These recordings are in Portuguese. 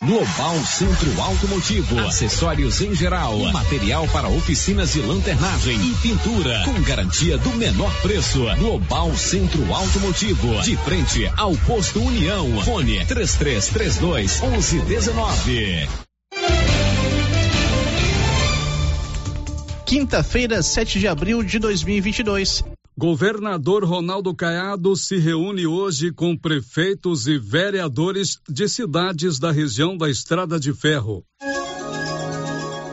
Global Centro Automotivo, acessórios em geral, material para oficinas de lanternagem e pintura, com garantia do menor preço. Global Centro Automotivo, de frente ao posto União. Fone 3332 1119. Quinta-feira, 7 de abril de 2022. Governador Ronaldo Caiado se reúne hoje com prefeitos e vereadores de cidades da região da Estrada de Ferro.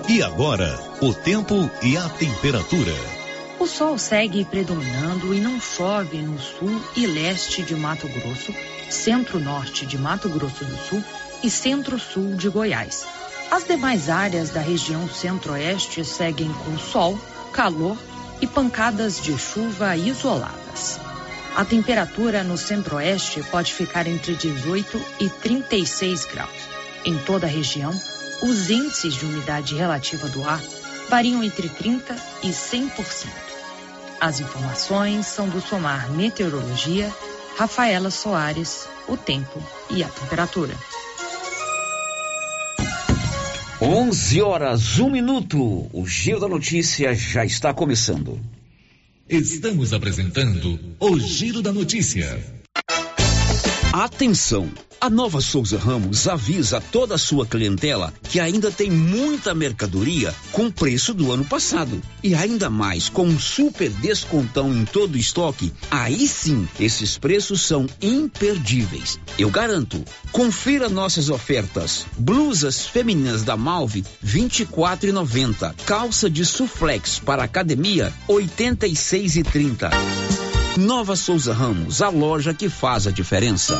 E agora, o tempo e a temperatura. O sol segue predominando e não chove no sul e leste de Mato Grosso, centro-norte de Mato Grosso do Sul e centro-sul de Goiás. As demais áreas da região centro-oeste seguem com sol, calor e pancadas de chuva isoladas. A temperatura no centro-oeste pode ficar entre 18 e 36 graus. Em toda a região, os índices de umidade relativa do ar variam entre 30 e 100%. As informações são do Somar Meteorologia, Rafaela Soares, o tempo e a temperatura. 11 horas, 1 minuto. O Giro da Notícia já está começando. Estamos apresentando o Giro da Notícia. Atenção! A Nova Souza Ramos avisa toda a sua clientela que ainda tem muita mercadoria com preço do ano passado. E ainda mais, com um super descontão em todo o estoque, aí sim, esses preços são imperdíveis. Eu garanto. Confira nossas ofertas. Blusas femininas da Malve, R$ 24,90. Calça de suflex para academia, R$ 86,30. Nova Souza Ramos, a loja que faz a diferença.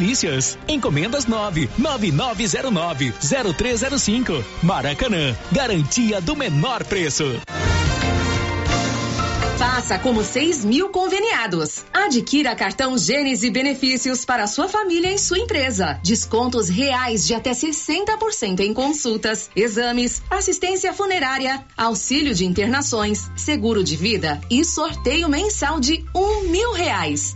delícias. Encomendas 9 9909 0305. Maracanã, garantia do menor preço. Faça como 6 mil conveniados. Adquira cartão Gênese benefícios para sua família e sua empresa. Descontos reais de até 60% em consultas, exames, assistência funerária, auxílio de internações, seguro de vida e sorteio mensal de um mil reais.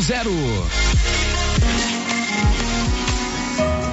zero.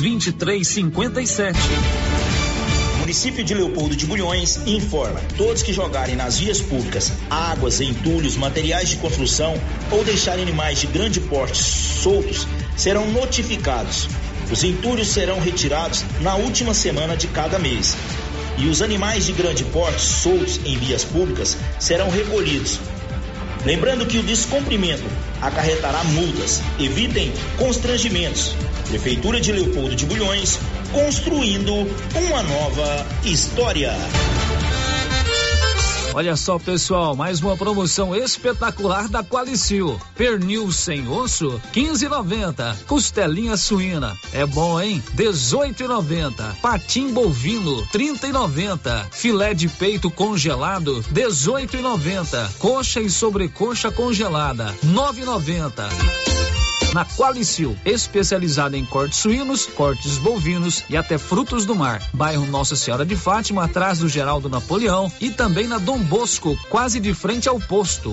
2357. Município de Leopoldo de Bulhões informa: todos que jogarem nas vias públicas águas, entulhos, materiais de construção ou deixarem animais de grande porte soltos serão notificados. Os entulhos serão retirados na última semana de cada mês. E os animais de grande porte soltos em vias públicas serão recolhidos. Lembrando que o descumprimento acarretará multas. Evitem constrangimentos. Prefeitura de Leopoldo de Bulhões, construindo uma nova história. Olha só, pessoal, mais uma promoção espetacular da Qualicil. Pernil sem osso, 15,90. Costelinha suína, é bom, hein? 18,90. Patim bovino, 30,90. Filé de peito congelado, 18,90. Coxa e sobrecoxa congelada, 9,90 na Qualicil, especializada em cortes suínos, cortes bovinos e até frutos do mar. Bairro Nossa Senhora de Fátima, atrás do Geraldo Napoleão e também na Dom Bosco, quase de frente ao posto.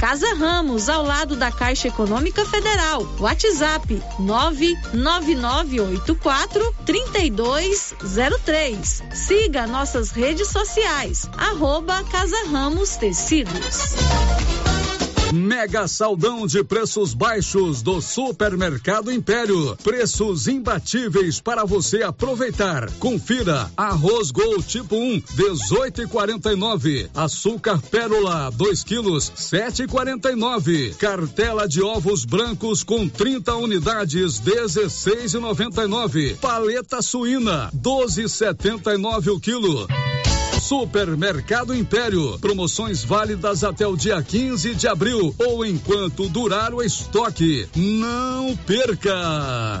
Casa Ramos, ao lado da Caixa Econômica Federal. WhatsApp 99984 3203. Siga nossas redes sociais. Arroba Casa Ramos Tecidos. Mega saldão de preços baixos do Supermercado Império. Preços imbatíveis para você aproveitar. Confira: arroz Gol tipo 1, 18,49. Açúcar Pérola, 2 quilos, 7,49. Cartela de ovos brancos com 30 unidades, 16,99. Paleta suína, 12,79 o quilo. Supermercado Império. Promoções válidas até o dia 15 de abril ou enquanto durar o estoque. Não perca!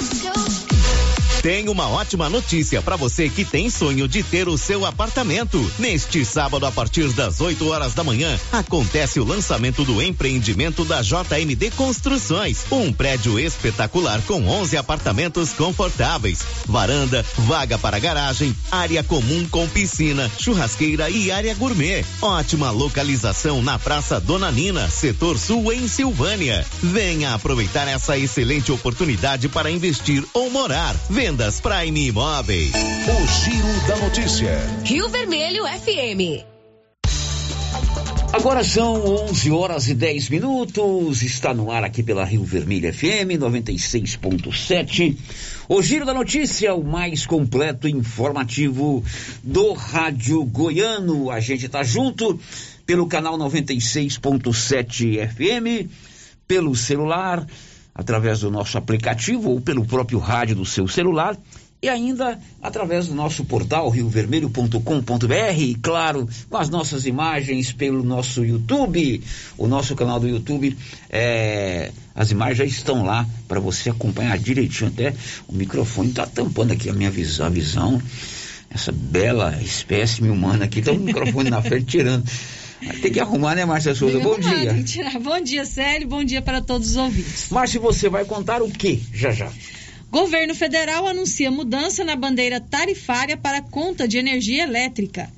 Tem uma ótima notícia para você que tem sonho de ter o seu apartamento. Neste sábado, a partir das 8 horas da manhã, acontece o lançamento do empreendimento da JMD Construções. Um prédio espetacular com 11 apartamentos confortáveis, varanda, vaga para garagem, área comum com piscina, churrasqueira e área gourmet. Ótima localização na Praça Dona Nina, setor sul em Silvânia. Venha aproveitar essa excelente oportunidade para investir ou morar. Vendas Prime Imóveis. O Giro da Notícia. Rio Vermelho FM. Agora são 11 horas e 10 minutos. Está no ar aqui pela Rio Vermelho FM 96.7. O Giro da Notícia, o mais completo e informativo do Rádio Goiano. A gente está junto pelo canal 96.7 FM, pelo celular através do nosso aplicativo ou pelo próprio rádio do seu celular e ainda através do nosso portal riovermelho.com.br e claro, com as nossas imagens pelo nosso YouTube, o nosso canal do YouTube, é, as imagens já estão lá para você acompanhar direitinho até. O microfone está tampando aqui a minha visão, a visão. Essa bela espécime humana aqui, tá o microfone na frente tirando. Tem que arrumar, né, Márcia Souza? Bom dia. Bom dia, Célio. Bom dia para todos os ouvintes. Márcia, você vai contar o que já já? Governo federal anuncia mudança na bandeira tarifária para conta de energia elétrica.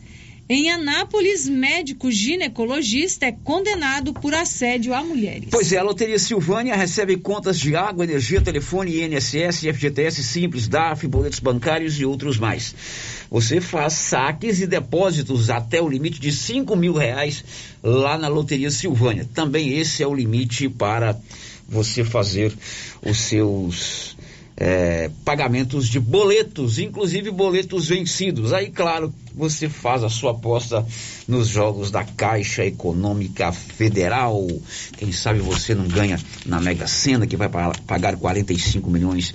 Em Anápolis, médico ginecologista é condenado por assédio a mulheres. Pois é, a Loteria Silvânia recebe contas de água, energia, telefone, INSS, FGTS Simples, DAF, boletos bancários e outros mais. Você faz saques e depósitos até o limite de cinco mil reais lá na Loteria Silvânia. Também esse é o limite para você fazer os seus é, pagamentos de boletos, inclusive boletos vencidos. Aí, claro, você faz a sua aposta nos jogos da Caixa Econômica Federal. Quem sabe você não ganha na Mega Sena, que vai pagar 45 milhões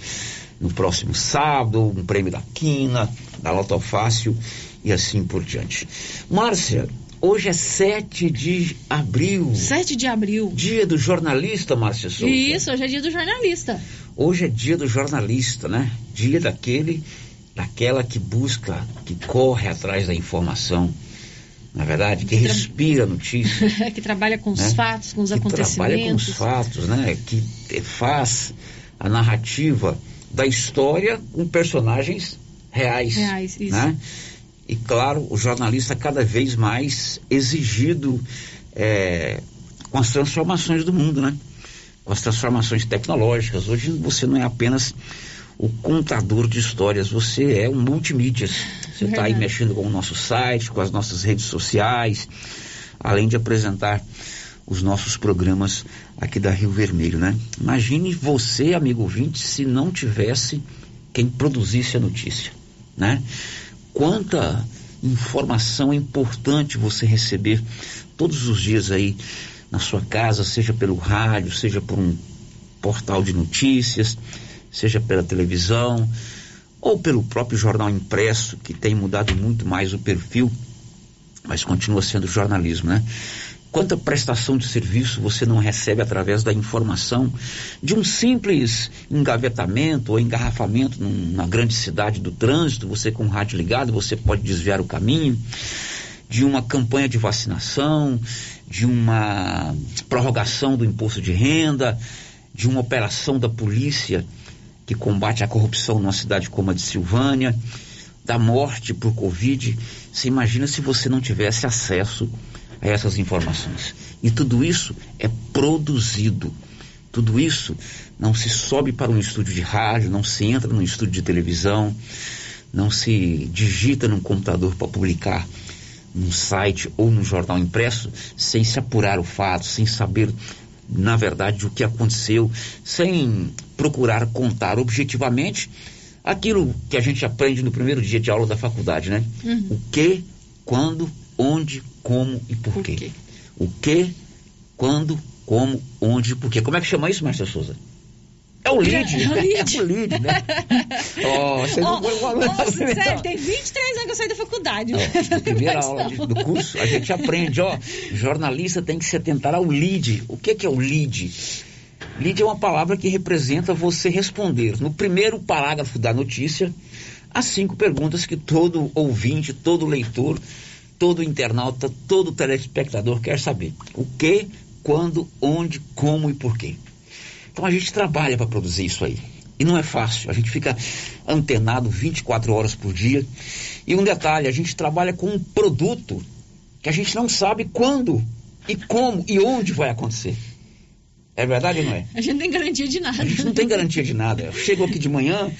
no próximo sábado, um prêmio da Quina, da Loto Fácil e assim por diante. Márcia, hoje é 7 de abril. 7 de abril. Dia do jornalista, Márcia Souza. Isso, hoje é dia do jornalista. Hoje é dia do jornalista, né? Dia daquele, daquela que busca, que corre atrás da informação. Na verdade, que, que respira notícia. que trabalha com os né? fatos, com os que acontecimentos. Trabalha com os fatos, né? Que faz a narrativa da história com personagens reais. Reais, isso. Né? E claro, o jornalista cada vez mais exigido é, com as transformações do mundo, né? Com as transformações tecnológicas. Hoje você não é apenas o contador de histórias, você é um multimídia. Você está aí mexendo com o nosso site, com as nossas redes sociais, além de apresentar os nossos programas aqui da Rio Vermelho, né? Imagine você, amigo ouvinte, se não tivesse quem produzisse a notícia, né? Quanta informação importante você receber todos os dias aí na sua casa, seja pelo rádio, seja por um portal de notícias, seja pela televisão ou pelo próprio jornal impresso, que tem mudado muito mais o perfil, mas continua sendo jornalismo, né? Quanta prestação de serviço você não recebe através da informação de um simples engavetamento ou engarrafamento numa grande cidade do trânsito, você com o rádio ligado, você pode desviar o caminho, de uma campanha de vacinação, de uma prorrogação do imposto de renda, de uma operação da polícia que combate a corrupção numa cidade como a de Silvânia, da morte por Covid. Você imagina se você não tivesse acesso a essas informações. E tudo isso é produzido. Tudo isso não se sobe para um estúdio de rádio, não se entra num estúdio de televisão, não se digita num computador para publicar num site ou num jornal impresso sem se apurar o fato, sem saber na verdade o que aconteceu, sem procurar contar objetivamente aquilo que a gente aprende no primeiro dia de aula da faculdade, né? Uhum. O que, quando, onde, como e por, por quê. quê. O que, quando, como, onde, por quê. Como é que chama isso, Márcia Souza? É o lead. É o lead. É o lead, né? oh, você não foi oh, oh, sério, tem 23 anos que eu saí da faculdade. Oh, na primeira aula de, do curso, a gente aprende, ó, jornalista tem que se atentar ao lead. O que, que é o lead? Lead é uma palavra que representa você responder no primeiro parágrafo da notícia as cinco perguntas que todo ouvinte, todo leitor, todo internauta, todo telespectador quer saber. O que, quando, onde, como e por quê. Então a gente trabalha para produzir isso aí. E não é fácil, a gente fica antenado 24 horas por dia. E um detalhe, a gente trabalha com um produto que a gente não sabe quando e como e onde vai acontecer. É verdade ou não é? A gente não tem garantia de nada. A gente não tem garantia de nada. Eu chego aqui de manhã,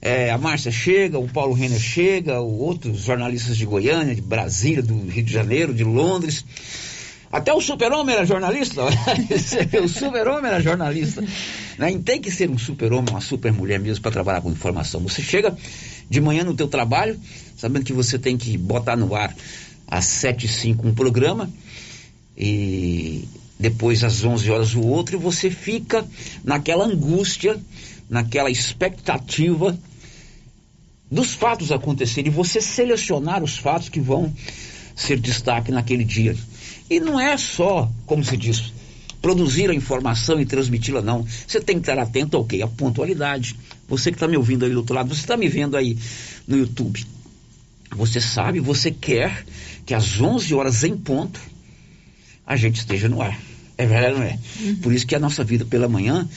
é, a Márcia chega, o Paulo Renner chega, outros jornalistas de Goiânia, de Brasília, do Rio de Janeiro, de Londres. Até o super-homem era jornalista. o super-homem era jornalista. Né? Tem que ser um super-homem, uma super-mulher mesmo para trabalhar com informação. Você chega de manhã no teu trabalho, sabendo que você tem que botar no ar às 7 e 5 um programa e depois às 11 horas o outro e você fica naquela angústia, naquela expectativa dos fatos acontecerem e você selecionar os fatos que vão ser destaque naquele dia. E não é só, como se diz, produzir a informação e transmiti-la, não. Você tem que estar atento ao quê? A pontualidade. Você que está me ouvindo aí do outro lado, você está me vendo aí no YouTube. Você sabe, você quer que às 11 horas em ponto a gente esteja no ar. É verdade, não é? Uhum. Por isso que a nossa vida pela manhã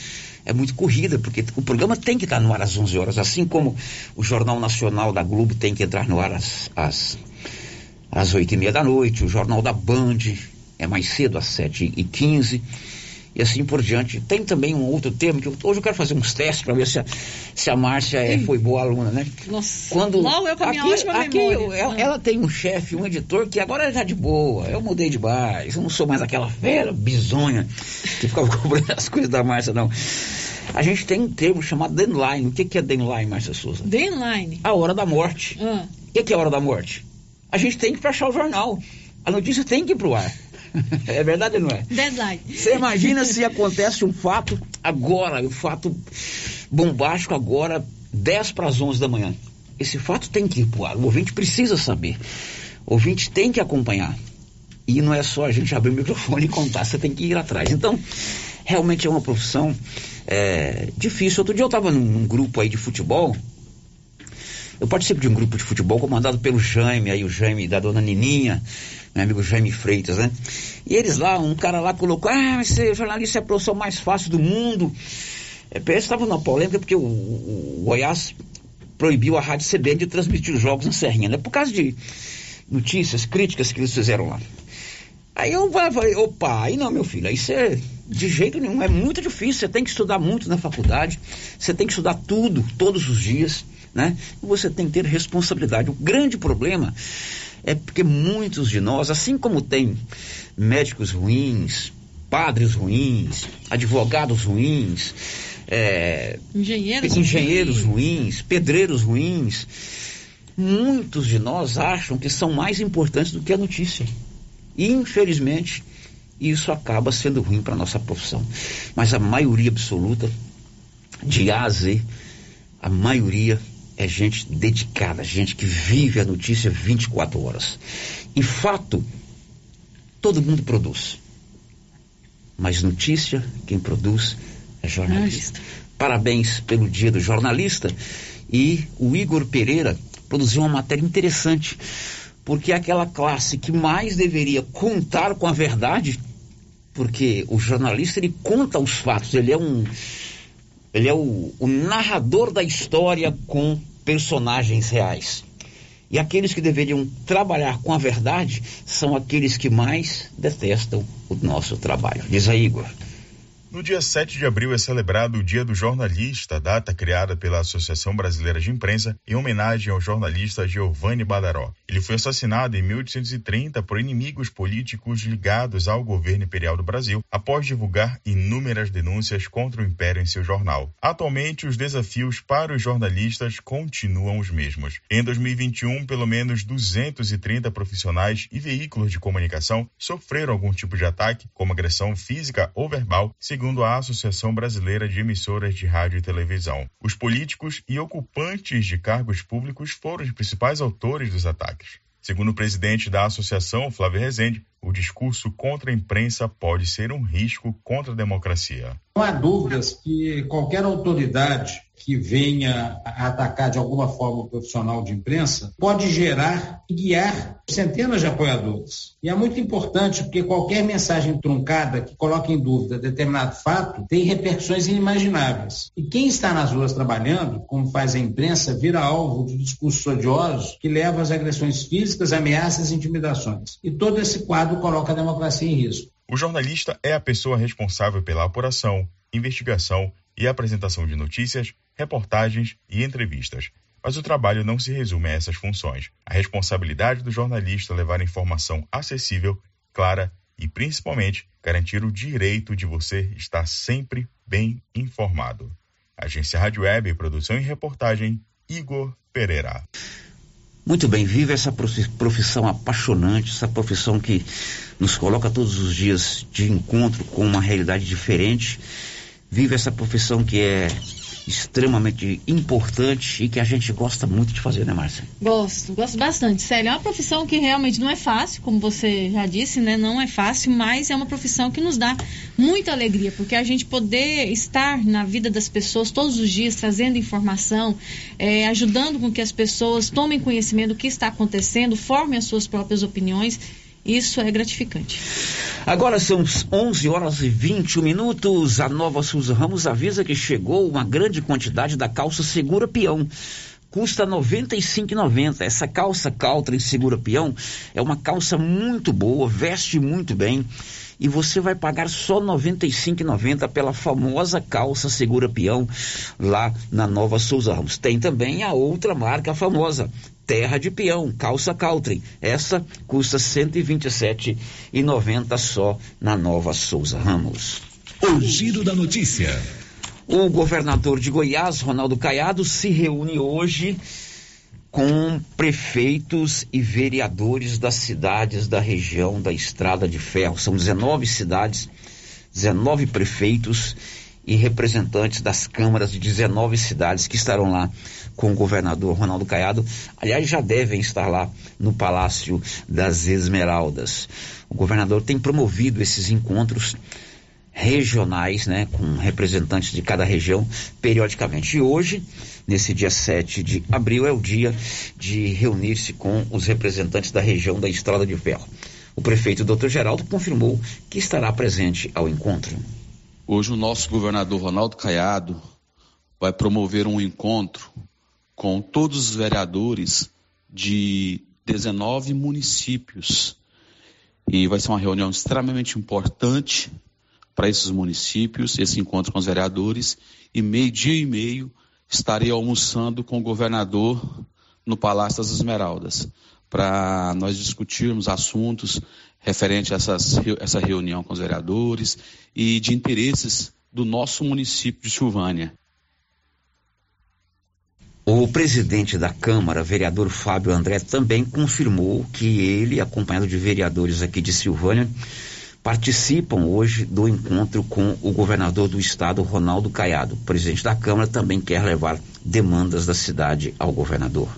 é muito corrida, porque o programa tem que estar no ar às 11 horas, assim como o Jornal Nacional da Globo tem que entrar no ar às, às às oito e meia da noite, o Jornal da Band é mais cedo, às sete e quinze, e assim por diante. Tem também um outro termo que eu, hoje eu quero fazer uns testes para ver se a, se a Márcia é, foi boa aluna, né? Nossa, Quando, mal eu com a minha aqui, ótima aqui eu- ela, ela tem um chefe, um editor que agora já de boa, eu mudei de bar, eu não sou mais aquela fera bizonha que ficava cobrando as coisas da Márcia, não. A gente tem um termo chamado deadline. O que, que é deadline, Márcia Souza? Deadline. A hora da morte. Ah. O que, que é a hora da morte? A gente tem que fechar o jornal. A notícia tem que ir pro ar. é verdade ou não é? Deadline. Você imagina se acontece um fato agora, um fato bombástico agora, 10 para as 11 da manhã. Esse fato tem que ir pro ar. O ouvinte precisa saber. O ouvinte tem que acompanhar. E não é só a gente abrir o microfone e contar, você tem que ir atrás. Então, realmente é uma profissão é, difícil. Outro dia eu estava num, num grupo aí de futebol. Eu participo de um grupo de futebol comandado pelo Jaime, aí o Jaime da dona Nininha, meu amigo Jaime Freitas, né? E eles lá, um cara lá colocou, ah, mas ser jornalista é a profissão mais fácil do mundo. É, eles estavam na polêmica porque o, o- Goiás proibiu a Rádio CBN de transmitir os jogos em Serrinha, né? Por causa de notícias, críticas que eles fizeram lá. Aí eu falei, opa, aí não, meu filho, aí você, de jeito nenhum, é muito difícil, você tem que estudar muito na faculdade, você tem que estudar tudo, todos os dias, né? E você tem que ter responsabilidade. O grande problema é porque muitos de nós, assim como tem médicos ruins, padres ruins, advogados ruins, é, Engenheiros. engenheiros ruins, pedreiros ruins, muitos de nós acham que são mais importantes do que a notícia. E, infelizmente, isso acaba sendo ruim para a nossa profissão. Mas a maioria absoluta, de A a Z, a maioria é gente dedicada, gente que vive a notícia 24 horas. E fato, todo mundo produz. Mas notícia, quem produz é jornalista. Parabéns pelo dia do jornalista. E o Igor Pereira produziu uma matéria interessante, porque é aquela classe que mais deveria contar com a verdade, porque o jornalista ele conta os fatos, ele é um ele é o, o narrador da história com personagens reais. E aqueles que deveriam trabalhar com a verdade são aqueles que mais detestam o nosso trabalho. Diz aí, Igor. No dia 7 de abril é celebrado o Dia do Jornalista, data criada pela Associação Brasileira de Imprensa em homenagem ao jornalista Giovanni Badaró. Ele foi assassinado em 1830 por inimigos políticos ligados ao governo imperial do Brasil, após divulgar inúmeras denúncias contra o império em seu jornal. Atualmente, os desafios para os jornalistas continuam os mesmos. Em 2021, pelo menos 230 profissionais e veículos de comunicação sofreram algum tipo de ataque, como agressão física ou verbal, segundo a Associação Brasileira de Emissoras de Rádio e Televisão. Os políticos e ocupantes de cargos públicos foram os principais autores dos ataques. Segundo o presidente da associação, Flávio Rezende, o discurso contra a imprensa pode ser um risco contra a democracia. Não há dúvidas que qualquer autoridade que venha a atacar de alguma forma o profissional de imprensa pode gerar e guiar centenas de apoiadores. E é muito importante porque qualquer mensagem truncada que coloque em dúvida determinado fato tem repercussões inimagináveis. E quem está nas ruas trabalhando, como faz a imprensa, vira alvo de discursos odiosos que levam às agressões físicas, ameaças e intimidações. E todo esse quadro coloca a democracia em risco. O jornalista é a pessoa responsável pela apuração, investigação e apresentação de notícias, reportagens e entrevistas. Mas o trabalho não se resume a essas funções. A responsabilidade do jornalista é levar informação acessível, clara e, principalmente, garantir o direito de você estar sempre bem informado. Agência Rádio Web, produção e reportagem, Igor Pereira. Muito bem, vive essa profissão apaixonante, essa profissão que nos coloca todos os dias de encontro com uma realidade diferente vive essa profissão que é extremamente importante e que a gente gosta muito de fazer, né, Márcia? Gosto, gosto bastante. Sério, é uma profissão que realmente não é fácil, como você já disse, né? Não é fácil, mas é uma profissão que nos dá muita alegria, porque a gente poder estar na vida das pessoas todos os dias, trazendo informação, é, ajudando com que as pessoas tomem conhecimento do que está acontecendo, formem as suas próprias opiniões isso é gratificante. Agora são 11 horas e 21 minutos. A nova Souza Ramos avisa que chegou uma grande quantidade da calça Segura Peão custa R$ 95,90. Essa calça Caltrin Segura Peão é uma calça muito boa, veste muito bem e você vai pagar só R$ 95,90 pela famosa calça Segura Peão lá na Nova Souza Ramos. Tem também a outra marca famosa, Terra de Peão, calça Caltrim. Essa custa R$ 127,90 só na Nova Souza Ramos. O giro da notícia. O governador de Goiás, Ronaldo Caiado, se reúne hoje com prefeitos e vereadores das cidades da região da Estrada de Ferro. São 19 cidades, 19 prefeitos e representantes das câmaras de 19 cidades que estarão lá com o governador Ronaldo Caiado. Aliás, já devem estar lá no Palácio das Esmeraldas. O governador tem promovido esses encontros regionais, né, com representantes de cada região periodicamente. E hoje, nesse dia 7 de abril, é o dia de reunir-se com os representantes da região da Estrada de Ferro. O prefeito Dr. Geraldo confirmou que estará presente ao encontro. Hoje o nosso governador Ronaldo Caiado vai promover um encontro com todos os vereadores de 19 municípios. E vai ser uma reunião extremamente importante para esses municípios, esse encontro com os vereadores. E meio-dia e meio estarei almoçando com o governador no Palácio das Esmeraldas, para nós discutirmos assuntos referentes a essas, essa reunião com os vereadores e de interesses do nosso município de Silvânia. O presidente da Câmara, vereador Fábio André, também confirmou que ele, acompanhado de vereadores aqui de Silvânia, participam hoje do encontro com o governador do estado, Ronaldo Caiado. O presidente da Câmara também quer levar demandas da cidade ao governador.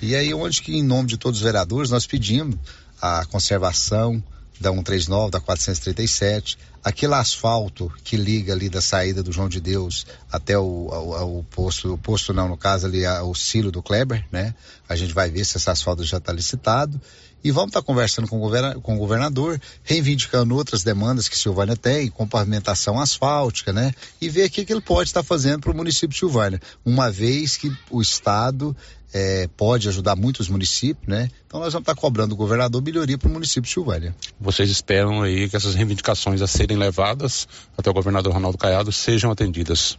E aí, onde que, em nome de todos os vereadores, nós pedimos a conservação da 139, da 437, aquele asfalto que liga ali da saída do João de Deus até o, posto, o posto não, no caso ali, a, o silo do Kleber, né? A gente vai ver se esse asfalto já está licitado e vamos estar conversando com o, governa, com o governador, reivindicando outras demandas que Silvânia tem, com pavimentação asfáltica, né? E ver o que, que ele pode estar fazendo para o município de Silvânia, uma vez que o Estado é, pode ajudar muito os municípios, né? Então nós vamos estar cobrando do governador melhoria para o município de Silvânia. Vocês esperam aí que essas reivindicações a serem levadas até o governador Ronaldo Caiado sejam atendidas.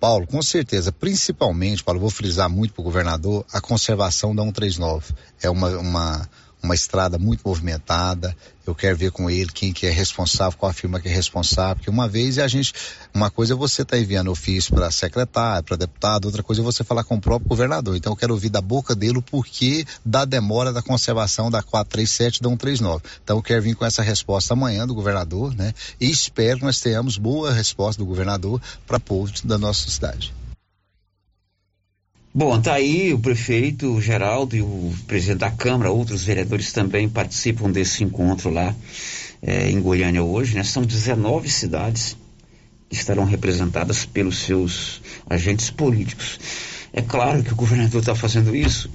Paulo, com certeza, principalmente, Paulo, vou frisar muito para o governador, a conservação da 139. É uma, uma uma estrada muito movimentada. Eu quero ver com ele quem que é responsável, qual a firma que é responsável, porque uma vez a gente, uma coisa é você estar tá enviando ofício para secretário, para deputado, outra coisa é você falar com o próprio governador. Então eu quero ouvir da boca dele o porquê da demora da conservação da 437 e da 139. Então eu quero vir com essa resposta amanhã do governador, né? E espero que nós tenhamos boa resposta do governador para povo da nossa cidade. Bom, tá aí o prefeito, o Geraldo e o presidente da Câmara, outros vereadores também participam desse encontro lá é, em Goiânia hoje, né? São 19 cidades que estarão representadas pelos seus agentes políticos. É claro que o governador está fazendo isso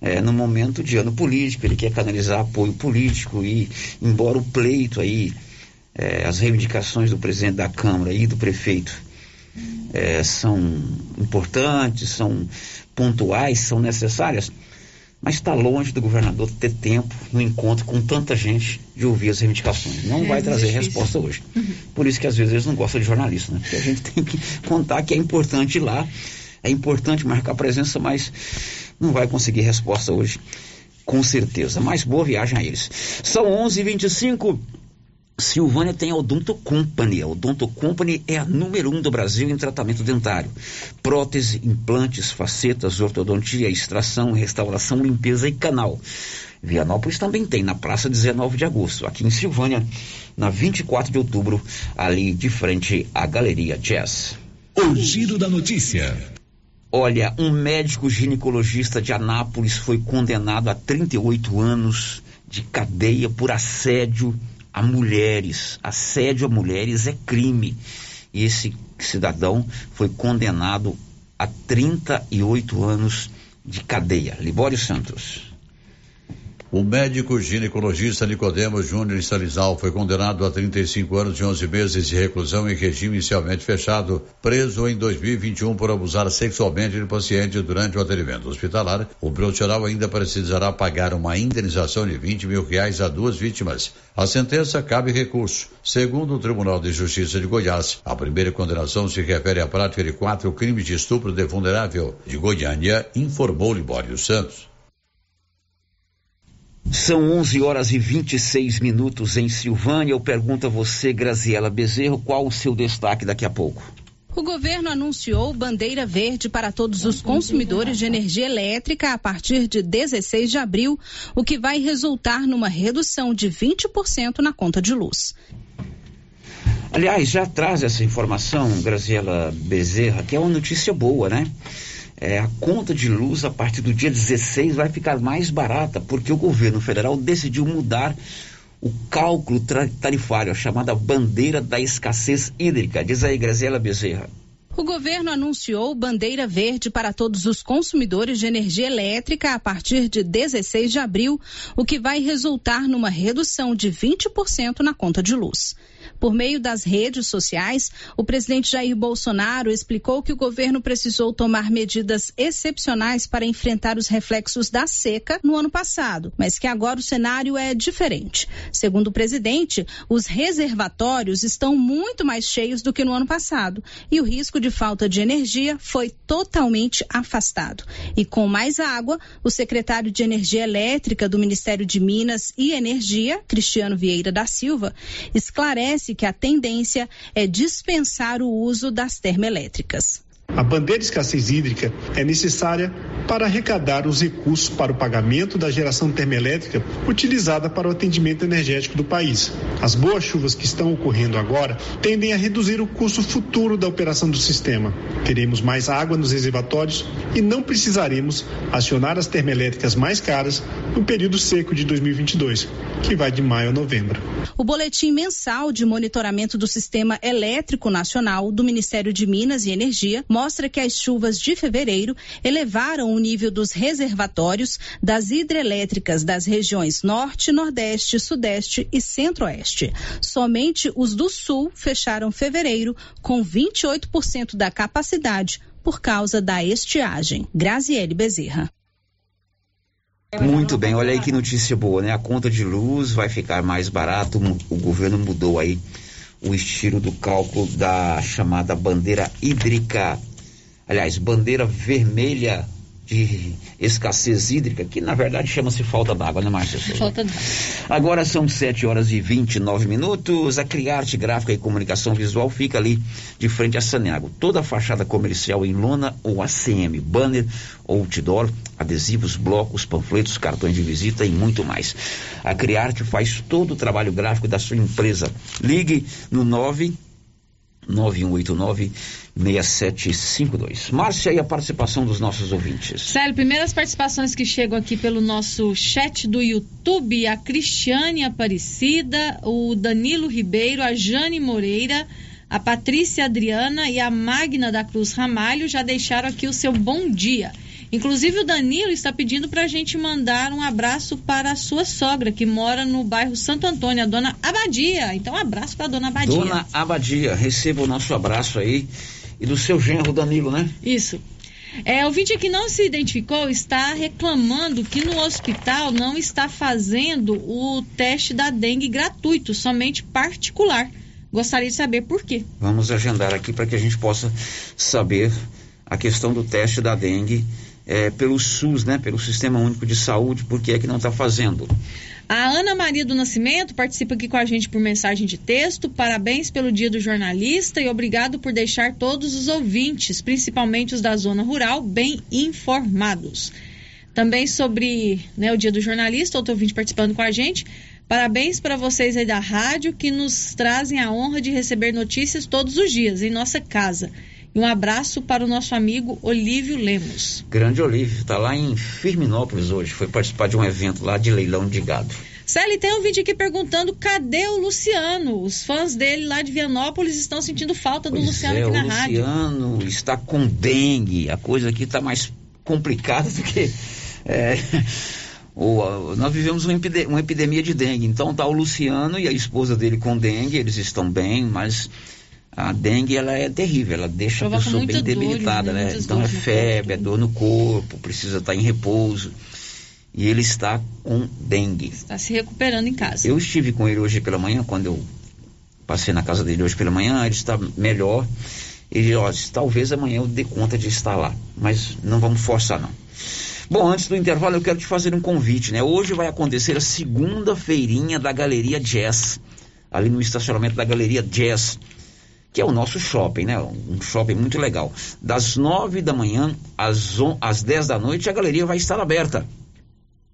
é, no momento de ano político, ele quer canalizar apoio político e, embora o pleito aí, é, as reivindicações do presidente da Câmara e do prefeito é, são importantes, são pontuais, são necessárias, mas está longe do governador ter tempo no encontro com tanta gente de ouvir as reivindicações. Não é vai trazer difícil. resposta hoje. Uhum. Por isso que às vezes eles não gostam de jornalista, né? Porque a gente tem que contar que é importante ir lá, é importante marcar presença, mas não vai conseguir resposta hoje, com certeza. Mas boa viagem a eles. São 11h25. Silvânia tem a Odonto Company. A Odonto Company é a número um do Brasil em tratamento dentário. Prótese, implantes, facetas, ortodontia, extração, restauração, limpeza e canal. Vianópolis também tem, na praça 19 de agosto. Aqui em Silvânia, na 24 de outubro, ali de frente à Galeria Jazz. O giro da notícia. Olha, um médico ginecologista de Anápolis foi condenado a 38 anos de cadeia por assédio a mulheres. Assédio a mulheres é crime. E esse cidadão foi condenado a 38 anos de cadeia. Libório Santos. O médico ginecologista Nicodemo Júnior Salizal foi condenado a 35 anos e 11 meses de reclusão em regime inicialmente fechado, preso em 2021 por abusar sexualmente de paciente durante o atendimento hospitalar. O profissional ainda precisará pagar uma indenização de 20 mil reais a duas vítimas. A sentença cabe recurso. Segundo o Tribunal de Justiça de Goiás, a primeira condenação se refere à prática de quatro crimes de estupro de vulnerável. De Goiânia, informou Libório Santos. São 11 horas e 26 minutos em Silvânia. Eu pergunto a você, Graziela Bezerro, qual o seu destaque daqui a pouco? O governo anunciou bandeira verde para todos os consumidores de energia elétrica a partir de 16 de abril, o que vai resultar numa redução de 20% na conta de luz. Aliás, já traz essa informação, Graziela Bezerra, que é uma notícia boa, né? É, a conta de luz a partir do dia 16 vai ficar mais barata, porque o governo federal decidiu mudar o cálculo tarifário, a chamada bandeira da escassez hídrica. Diz aí, Graziela Bezerra. O governo anunciou bandeira verde para todos os consumidores de energia elétrica a partir de 16 de abril, o que vai resultar numa redução de 20% na conta de luz. Por meio das redes sociais, o presidente Jair Bolsonaro explicou que o governo precisou tomar medidas excepcionais para enfrentar os reflexos da seca no ano passado, mas que agora o cenário é diferente. Segundo o presidente, os reservatórios estão muito mais cheios do que no ano passado e o risco de falta de energia foi totalmente afastado. E com mais água, o secretário de Energia Elétrica do Ministério de Minas e Energia, Cristiano Vieira da Silva, esclarece que a tendência é dispensar o uso das termoelétricas. A bandeira de escassez hídrica é necessária para arrecadar os recursos para o pagamento da geração termoelétrica utilizada para o atendimento energético do país. As boas chuvas que estão ocorrendo agora tendem a reduzir o custo futuro da operação do sistema. Teremos mais água nos reservatórios e não precisaremos acionar as termoelétricas mais caras no período seco de 2022, que vai de maio a novembro. O boletim mensal de monitoramento do Sistema Elétrico Nacional do Ministério de Minas e Energia mostra que as chuvas de fevereiro elevaram o nível dos reservatórios das hidrelétricas das regiões Norte, Nordeste, Sudeste e Centro-Oeste. Somente os do Sul fecharam fevereiro com 28% da capacidade por causa da estiagem. Graziele Bezerra. Muito bem, olha aí que notícia boa, né? A conta de luz vai ficar mais barato, o governo mudou aí o estilo do cálculo da chamada bandeira hídrica, aliás, bandeira vermelha de escassez hídrica, que na verdade chama-se falta d'água, né, Márcia? Falta d'água. Agora são 7 horas e 29 minutos. A Criarte Gráfica e Comunicação Visual fica ali de frente a Saneago. Toda a fachada comercial em lona ou ACM, banner ou outdoor, adesivos, blocos, panfletos, cartões de visita e muito mais. A Criarte faz todo o trabalho gráfico da sua empresa. Ligue no 9 9189 6752. Márcia e a participação dos nossos ouvintes. Célio, primeiras participações que chegam aqui pelo nosso chat do YouTube, a Cristiane Aparecida, o Danilo Ribeiro, a Jane Moreira, a Patrícia Adriana e a Magna da Cruz Ramalho já deixaram aqui o seu bom dia. Inclusive o Danilo está pedindo para a gente mandar um abraço para a sua sogra, que mora no bairro Santo Antônio, a dona Abadia. Então, um abraço para a dona Abadia. Dona Abadia, receba o nosso abraço aí. E do seu genro Danilo, né? Isso. É, o vídeo que não se identificou está reclamando que no hospital não está fazendo o teste da dengue gratuito, somente particular. Gostaria de saber por quê. Vamos agendar aqui para que a gente possa saber a questão do teste da dengue é, pelo SUS, né? Pelo Sistema Único de Saúde, por que é que não está fazendo? A Ana Maria do Nascimento participa aqui com a gente por mensagem de texto. Parabéns pelo Dia do Jornalista e obrigado por deixar todos os ouvintes, principalmente os da zona rural, bem informados. Também sobre né, o Dia do Jornalista, outro ouvinte participando com a gente. Parabéns para vocês aí da rádio que nos trazem a honra de receber notícias todos os dias em nossa casa. E um abraço para o nosso amigo Olívio Lemos. Grande Olívio, está lá em Firminópolis hoje. Foi participar de um evento lá de leilão de gado. Célio, tem um vídeo aqui perguntando cadê o Luciano? Os fãs dele lá de Vianópolis estão sentindo falta do pois Luciano é, aqui na o rádio. Luciano está com dengue. A coisa aqui está mais complicada do que. é, o- nós vivemos uma, epide- uma epidemia de dengue. Então tá o Luciano e a esposa dele com dengue, eles estão bem, mas a dengue ela é terrível, ela deixa a Provoca pessoa bem muita dor, debilitada, né? né? Então é febre, é dor no corpo, precisa estar em repouso. E ele está com dengue. Está se recuperando em casa. Eu estive com ele hoje pela manhã, quando eu passei na casa dele hoje pela manhã, ele está melhor. Ele, ó, talvez amanhã eu dê conta de estar lá, mas não vamos forçar não. Bom, antes do intervalo eu quero te fazer um convite, né? Hoje vai acontecer a segunda feirinha da Galeria Jazz, ali no estacionamento da Galeria Jazz, que é o nosso shopping, né? Um shopping muito legal. Das nove da manhã às, on, às dez da noite a galeria vai estar aberta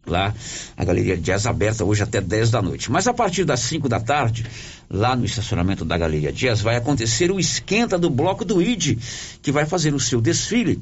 lá a Galeria Jazz aberta hoje até 10 da noite. Mas a partir das 5 da tarde, lá no estacionamento da Galeria Jazz, vai acontecer o esquenta do Bloco do ID, que vai fazer o seu desfile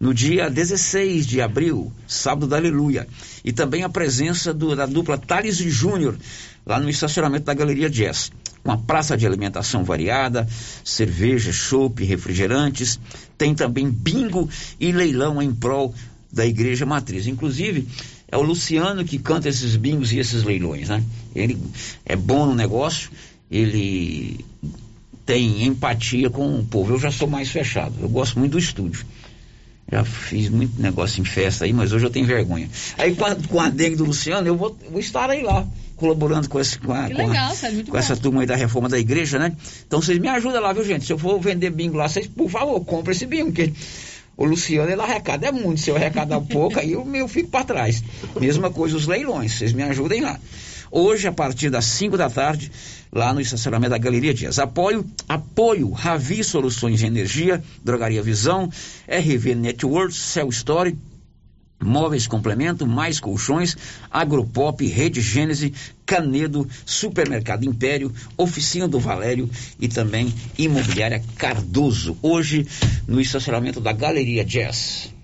no dia 16 de abril, sábado da Aleluia. E também a presença do- da dupla Thales e Júnior, lá no estacionamento da Galeria Jazz. Uma praça de alimentação variada, cerveja, chopp, refrigerantes. Tem também bingo e leilão em prol da Igreja Matriz. Inclusive, é o Luciano que canta esses bingos e esses leilões, né? Ele é bom no negócio, ele tem empatia com o povo. Eu já sou mais fechado, eu gosto muito do estúdio. Já fiz muito negócio em festa aí, mas hoje eu tenho vergonha. Aí com a, com a dengue do Luciano, eu vou, vou estar aí lá, colaborando com, esse, com, a, com legal, com essa turma aí da reforma da igreja, né? Então vocês me ajudam lá, viu, gente? Se eu for vender bingo lá, vocês, por favor, comprem esse bingo, porque o Luciano, ele arrecada é muito. Se eu arrecadar pouco, aí eu, eu fico para trás. Mesma coisa os leilões, vocês me ajudem lá. Hoje, a partir das 5 da tarde, lá no estacionamento da Galeria Dias. Apoio, apoio, Ravi Soluções de Energia, Drogaria Visão, RV Networks, Cell Story, Móveis Complemento, Mais Colchões, Agropop, Rede Gênese, Canedo, Supermercado Império, Oficina do Valério e também Imobiliária Cardoso. Hoje, no estacionamento da Galeria Jazz.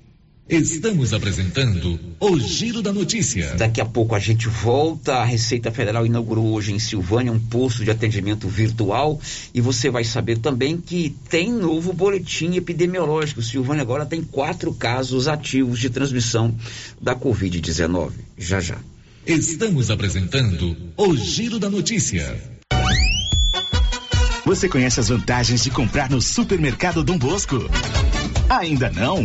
Estamos apresentando o Giro da Notícia. Daqui a pouco a gente volta. A Receita Federal inaugurou hoje em Silvânia um posto de atendimento virtual e você vai saber também que tem novo boletim epidemiológico. Silvânia agora tem quatro casos ativos de transmissão da Covid-19. Já já. Estamos apresentando o Giro da Notícia. Você conhece as vantagens de comprar no supermercado Dom Bosco? Ainda não?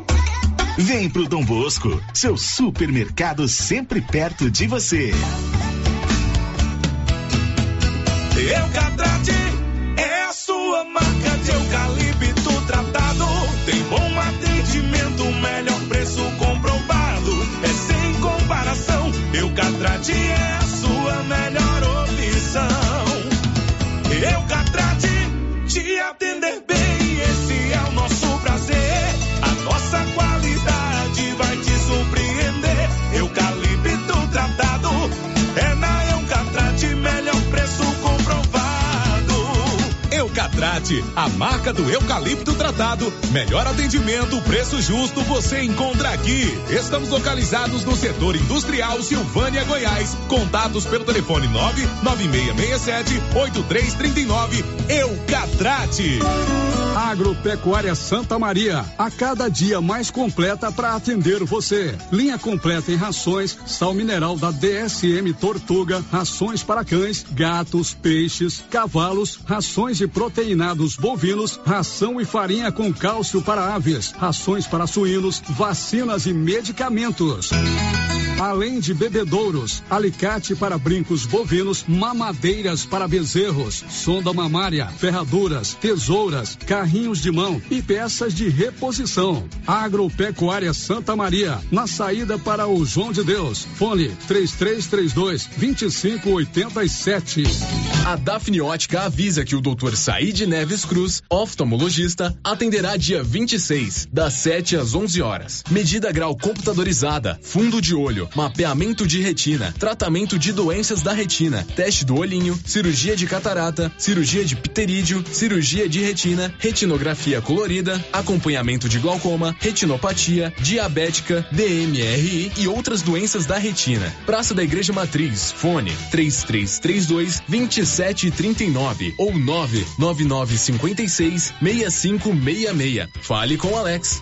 Vem pro Dom Bosco, seu supermercado sempre perto de você. Eucatrate é a sua marca de eucalipto tratado. Tem bom atendimento, melhor preço comprovado. É sem comparação. Eucatrate é a sua melhor opção. Eucatrate te atender bem, Eucatrate, a marca do eucalipto tratado. Melhor atendimento, preço justo, você encontra aqui. Estamos localizados no setor industrial Silvânia, Goiás. Contatos pelo telefone 99667 8339. Eucatrate. Agropecuária Santa Maria, a cada dia mais completa para atender você. Linha completa em rações, sal mineral da DSM Tortuga, rações para cães, gatos, peixes, cavalos, rações de proteinados bovinos, ração e farinha com cálcio para aves, rações para suínos, vacinas e medicamentos. Além de bebedouros, alicate para brincos bovinos, mamadeiras para bezerros, sonda mamária, ferraduras, tesouras, carrinhos de mão e peças de reposição. Agropecuária Santa Maria, na saída para o João de Deus. Fone 3332 2587. A Dafniótica avisa que o Dr. Said Neves Cruz, oftalmologista, atenderá dia 26, das 7 às 11 horas. Medida grau computadorizada, fundo de olho, mapeamento de retina, tratamento de doenças da retina, teste do olhinho, cirurgia de catarata, cirurgia de pterídeo, cirurgia de retina, retinografia colorida, acompanhamento de glaucoma, retinopatia, diabética, DMRI e outras doenças da retina. Praça da Igreja Matriz, fone 3332 2739 ou 99956 6566. Fale com Alex.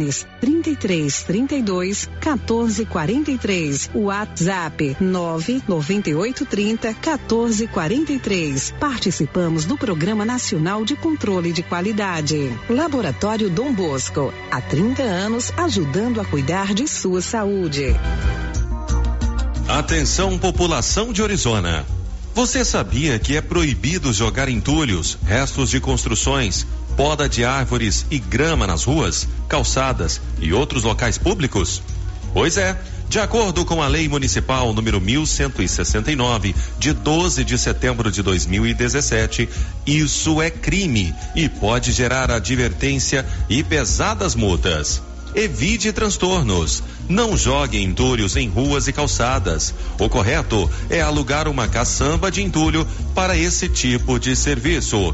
Fones 33 32 14 43. WhatsApp 998 30 14 43. Participamos do Programa Nacional de Controle de Qualidade. Laboratório Dom Bosco, há 30 anos ajudando a cuidar de sua saúde. Atenção, população de Orizona. Você sabia que é proibido jogar entulhos, restos de construções, poda de árvores e grama nas ruas, calçadas e outros locais públicos? Pois é. De acordo com a Lei Municipal número 1169, de 12 de setembro de 2017, isso é crime e pode gerar advertência e pesadas multas. Evite transtornos. Não jogue entulhos em ruas e calçadas. O correto é alugar uma caçamba de entulho para esse tipo de serviço.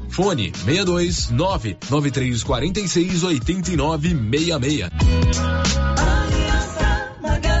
Fone 62 99346 8966. Aliança.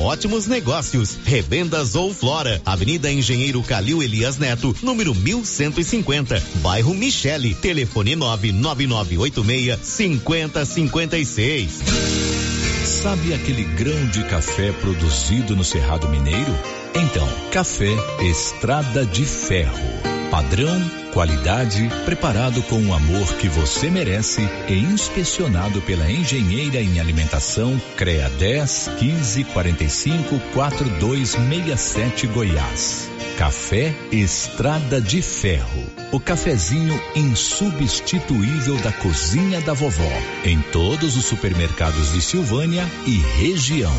ótimos negócios. Revendas ou Flora, Avenida Engenheiro Calil Elias Neto, número 1150, bairro Michele, telefone 99986 5056. Sabe aquele grão de café produzido no Cerrado Mineiro? Então, café Estrada de Ferro. Padrão, qualidade, preparado com o amor que você merece e inspecionado pela engenheira em alimentação CREA 10 15 45 4267 Goiás. Café Estrada de Ferro. O cafezinho insubstituível da cozinha da vovó. Em todos os supermercados de Silvânia e região.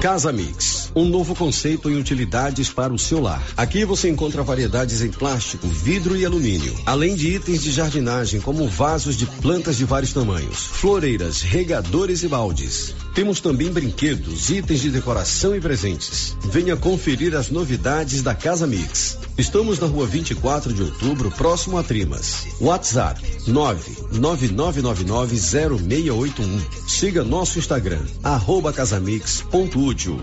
Casa Mix, um novo conceito em utilidades para o seu lar. Aqui você encontra variedades em plástico, vidro e alumínio, além de itens de jardinagem como vasos de plantas de vários tamanhos, floreiras, regadores e baldes. Temos também brinquedos, itens de decoração e presentes. Venha conferir as novidades da Casa Mix. Estamos na rua 24 de outubro, próximo a Trimas. WhatsApp 999990681. Siga nosso Instagram, arroba casamix.útil.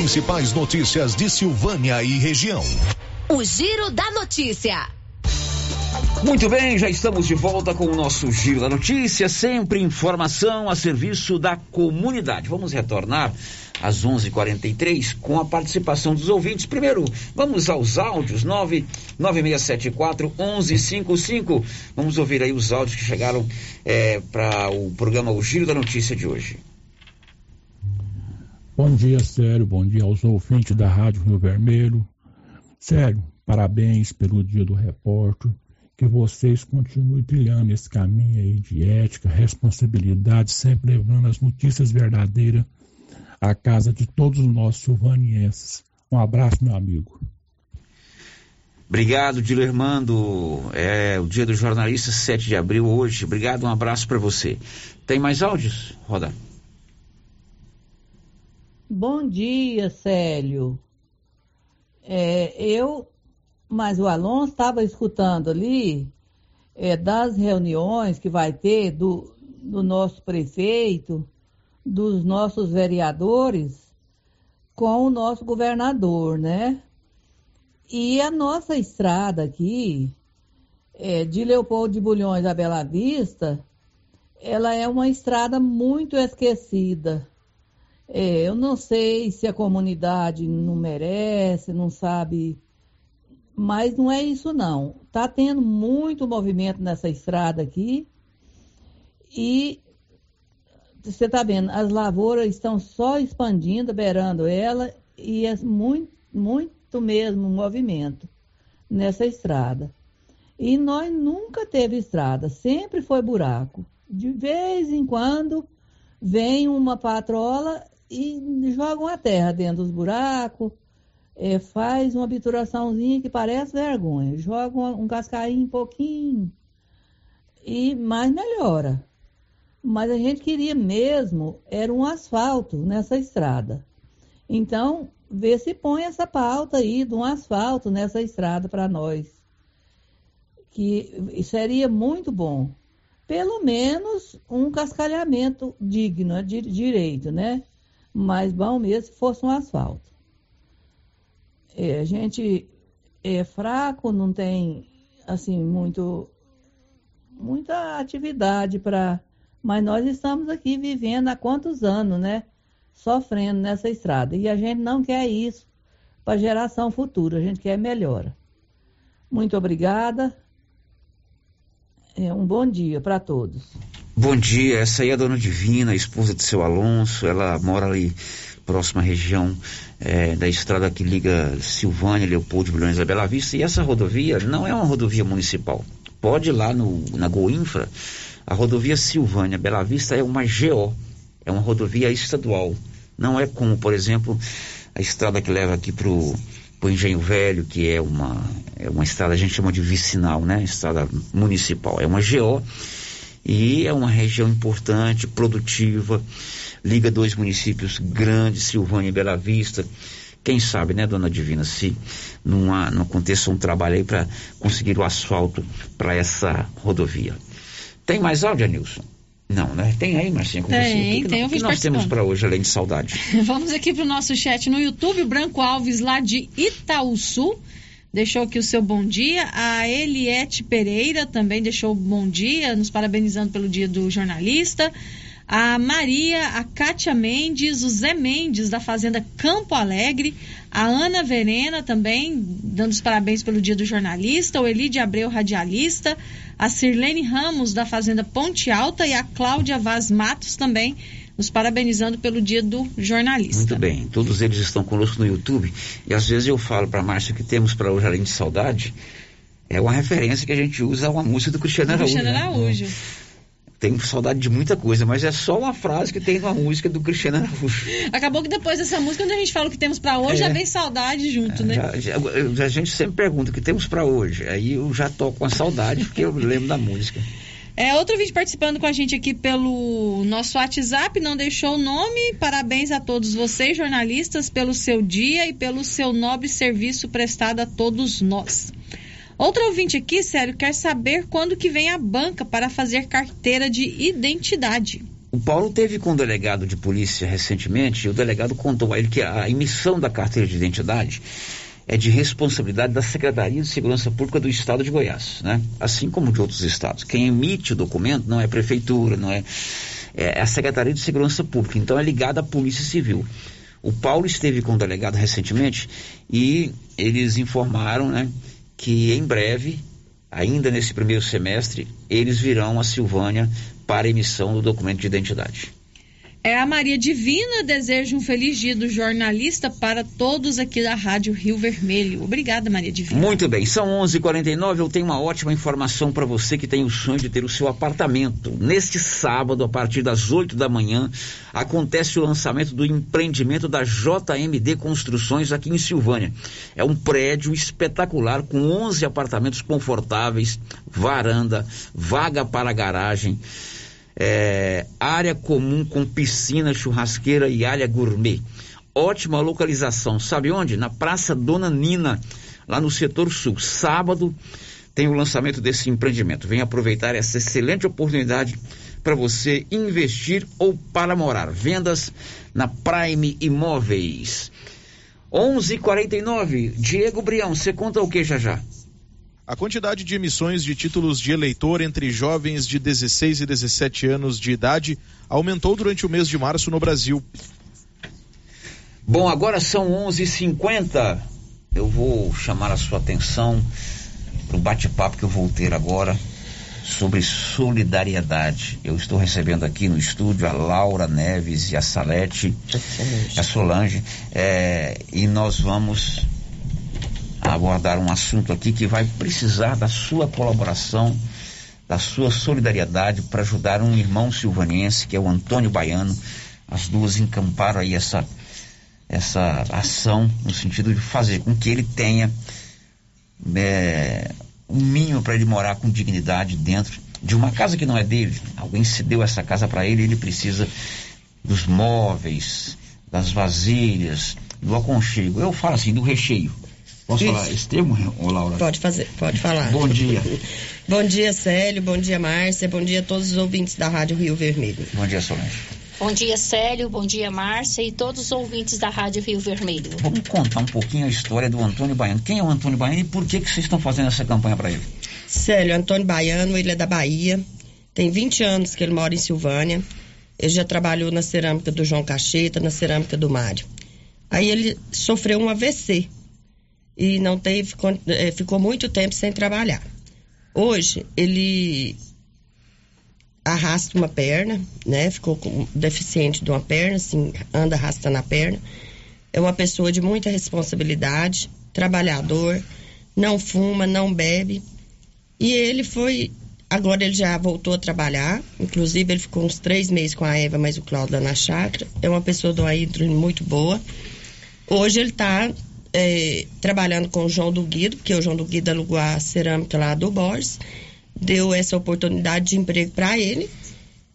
As principais notícias de Silvânia e região. O Giro da Notícia. Muito bem, já estamos de volta com o nosso Giro da Notícia, sempre informação a serviço da comunidade. Vamos retornar às 11:43 com a participação dos ouvintes. Primeiro, vamos aos áudios 99674 1155. Vamos ouvir aí os áudios que chegaram é, para o programa O Giro da Notícia de hoje. Bom dia, Sério. Bom dia aos ouvintes da Rádio Rio Vermelho. Sério, parabéns pelo dia do repórter. Que vocês continuem trilhando esse caminho aí de ética, responsabilidade, sempre levando as notícias verdadeiras à casa de todos os nossos silvanienses. Um abraço, meu amigo. Obrigado, Dilermando. É o dia do jornalista, 7 de abril, hoje. Obrigado, um abraço para você. Tem mais áudios? Roda. Bom dia, Célio. É, eu, mas o Alonso estava escutando ali é, das reuniões que vai ter do, do nosso prefeito, dos nossos vereadores, com o nosso governador, né? E a nossa estrada aqui, é, de Leopoldo de Bulhões a Bela Vista, ela é uma estrada muito esquecida. É, eu não sei se a comunidade não merece, não sabe, mas não é isso não. Está tendo muito movimento nessa estrada aqui e você está vendo, as lavouras estão só expandindo, beirando ela e é muito, muito mesmo movimento nessa estrada. E nós nunca teve estrada, sempre foi buraco. De vez em quando vem uma patrola e jogam a terra dentro dos buracos, é, faz uma obturaçãozinha que parece vergonha, jogam um cascainho um pouquinho, e mais melhora. Mas a gente queria mesmo, era um asfalto nessa estrada. Então, vê se põe essa pauta aí de um asfalto nessa estrada para nós. Que seria muito bom. Pelo menos um cascalhamento digno, de direito, né? Mas bom mesmo se fosse um asfalto. É, a gente é fraco, não tem assim muito muita atividade para, mas nós estamos aqui vivendo há quantos anos, né? Sofrendo nessa estrada e a gente não quer isso para a geração futura, a gente quer melhora. Muito obrigada. É, um bom dia para todos. Bom dia, essa aí é a dona Divina, a esposa de seu Alonso, ela mora ali próxima região é, da estrada que liga Silvânia, Leopoldo, Bilhões da Bela Vista, e essa rodovia não é uma rodovia municipal. Pode ir lá no, na Goinfra, a rodovia Silvânia Bela Vista é uma GO, é uma rodovia estadual. Não é como, por exemplo, a estrada que leva aqui pro, pro Engenho Velho, que é uma, é uma estrada, a gente chama de vicinal, né? Estrada municipal. É uma GO e é uma região importante, produtiva, liga dois municípios grandes, Silvânia e Bela Vista. Quem sabe, né, dona Divina, se não, há, não aconteça um trabalho aí para conseguir o asfalto para essa rodovia. Tem mais áudio, Nilson? Não, né? Tem aí, Marcinha, com tem, você. O que, tem, que, que nós temos para hoje, além de saudade? Vamos aqui para o nosso chat no YouTube, o Branco Alves, lá de Itaúsu deixou aqui o seu bom dia. A Eliette Pereira também deixou bom dia, nos parabenizando pelo dia do jornalista. A Maria, a Kátia Mendes, o Zé Mendes, da Fazenda Campo Alegre. A Ana Verena também, dando os parabéns pelo dia do jornalista. O Elide Abreu, radialista. A Sirlene Ramos, da Fazenda Ponte Alta. E a Cláudia Vaz Matos também, nos parabenizando pelo dia do jornalista. Muito bem, todos eles estão conosco no YouTube e às vezes eu falo para Márcia que temos para hoje, além de saudade, é uma referência que a gente usa uma música do Cristiano Araújo. Cristiano né? Araújo. Tenho saudade de muita coisa, mas é só uma frase que tem numa música do Cristiano Araújo. Acabou que depois dessa música, quando a gente fala o que temos para hoje, É. já vem saudade junto, né? Já- já- a gente sempre pergunta o que temos para hoje. Aí eu já toco com a saudade porque eu lembro da música. É, outro vídeo participando com a gente aqui pelo nosso WhatsApp, não deixou o nome. Parabéns a todos vocês, jornalistas, pelo seu dia e pelo seu nobre serviço prestado a todos nós. Outro ouvinte aqui, sério, quer saber quando que vem a banca para fazer carteira de identidade. O Paulo teve com o delegado de polícia recentemente e o delegado contou a ele que a emissão da carteira de identidade é de responsabilidade da Secretaria de Segurança Pública do Estado de Goiás, né? Assim como de outros estados. Quem emite o documento não é a prefeitura, não é, é a Secretaria de Segurança Pública, então é ligada à Polícia Civil. O Paulo esteve com o delegado recentemente e eles informaram, né, que em breve, ainda nesse primeiro semestre, eles virão a Silvânia para emissão do documento de identidade. É a Maria Divina deseja um feliz dia do jornalista para todos aqui da Rádio Rio Vermelho. Obrigada, Maria Divina. Muito bem, são 11:49. Eu tenho uma ótima informação para você que tem o sonho de ter o seu apartamento. Neste sábado, a partir das 8 da manhã, acontece o lançamento do empreendimento da JMD Construções aqui em Silvânia. É um prédio espetacular com 11 apartamentos confortáveis, varanda, vaga para garagem é, área comum com piscina, churrasqueira e área gourmet. Ótima localização. Sabe onde? Na Praça Dona Nina, lá no setor sul. Sábado tem o lançamento desse empreendimento. Venha aproveitar essa excelente oportunidade para você investir ou para morar. Vendas na Prime Imóveis. 11:49. Diego Brião, você conta o que já já? A quantidade de emissões de títulos de eleitor entre jovens de 16 e 17 anos de idade aumentou durante o mês de março no Brasil. Bom, agora são 11:50. Eu vou chamar a sua atenção para o bate-papo que eu vou ter agora sobre solidariedade. Eu estou recebendo aqui no estúdio a Laura Neves e a Salete, a Solange, é, e nós vamos abordar um assunto aqui que vai precisar da sua colaboração, da sua solidariedade para ajudar um irmão silvanense, que é o Antônio Baiano. As duas encamparam aí essa, essa ação no sentido de fazer com que ele tenha é, um mínimo para ele morar com dignidade dentro de uma casa que não é dele. Alguém cedeu essa casa para ele ele precisa dos móveis, das vasilhas, do aconchego. Eu falo assim, do recheio. Posso Isso. falar esse termo, ô Laura? Pode fazer, pode falar. Bom dia. bom dia, Célio, bom dia, Márcia, bom dia a todos os ouvintes da Rádio Rio Vermelho. Bom dia, Solange. Bom dia, Célio, bom dia, Márcia e todos os ouvintes da Rádio Rio Vermelho. Vamos contar um pouquinho a história do Antônio Baiano. Quem é o Antônio Baiano e por que, que vocês estão fazendo essa campanha para ele? Célio, Antônio Baiano, ele é da Bahia, tem 20 anos que ele mora em Silvânia. Ele já trabalhou na cerâmica do João Cacheta, na cerâmica do Mário. Aí ele sofreu um AVC e não teve, ficou, é, ficou muito tempo sem trabalhar. Hoje ele arrasta uma perna, né? Ficou com, deficiente de uma perna, assim, anda arrastando a perna. É uma pessoa de muita responsabilidade, trabalhador, não fuma, não bebe. E ele foi. Agora ele já voltou a trabalhar. Inclusive, ele ficou uns três meses com a Eva, mas o Cláudio na chácara. É uma pessoa de uma muito boa. Hoje ele está é, trabalhando com o João do Guido, porque o João do Guido alugou a cerâmica lá do Borges, deu essa oportunidade de emprego para ele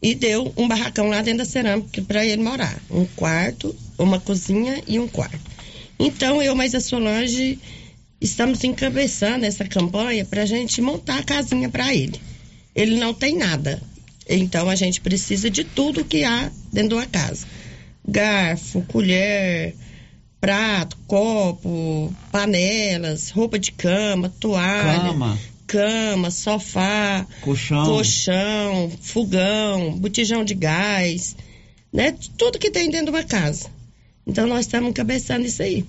e deu um barracão lá dentro da cerâmica para ele morar. Um quarto, uma cozinha e um quarto. Então, eu mais a Solange estamos encabeçando essa campanha para a gente montar a casinha para ele. Ele não tem nada. Então, a gente precisa de tudo que há dentro de uma casa. Garfo, colher, prato, copo, panelas, roupa de cama, toalha, cama, cama sofá, colchão. colchão, fogão, botijão de gás, né? Tudo que tem dentro de uma casa. Então nós estamos encabeçando isso aí.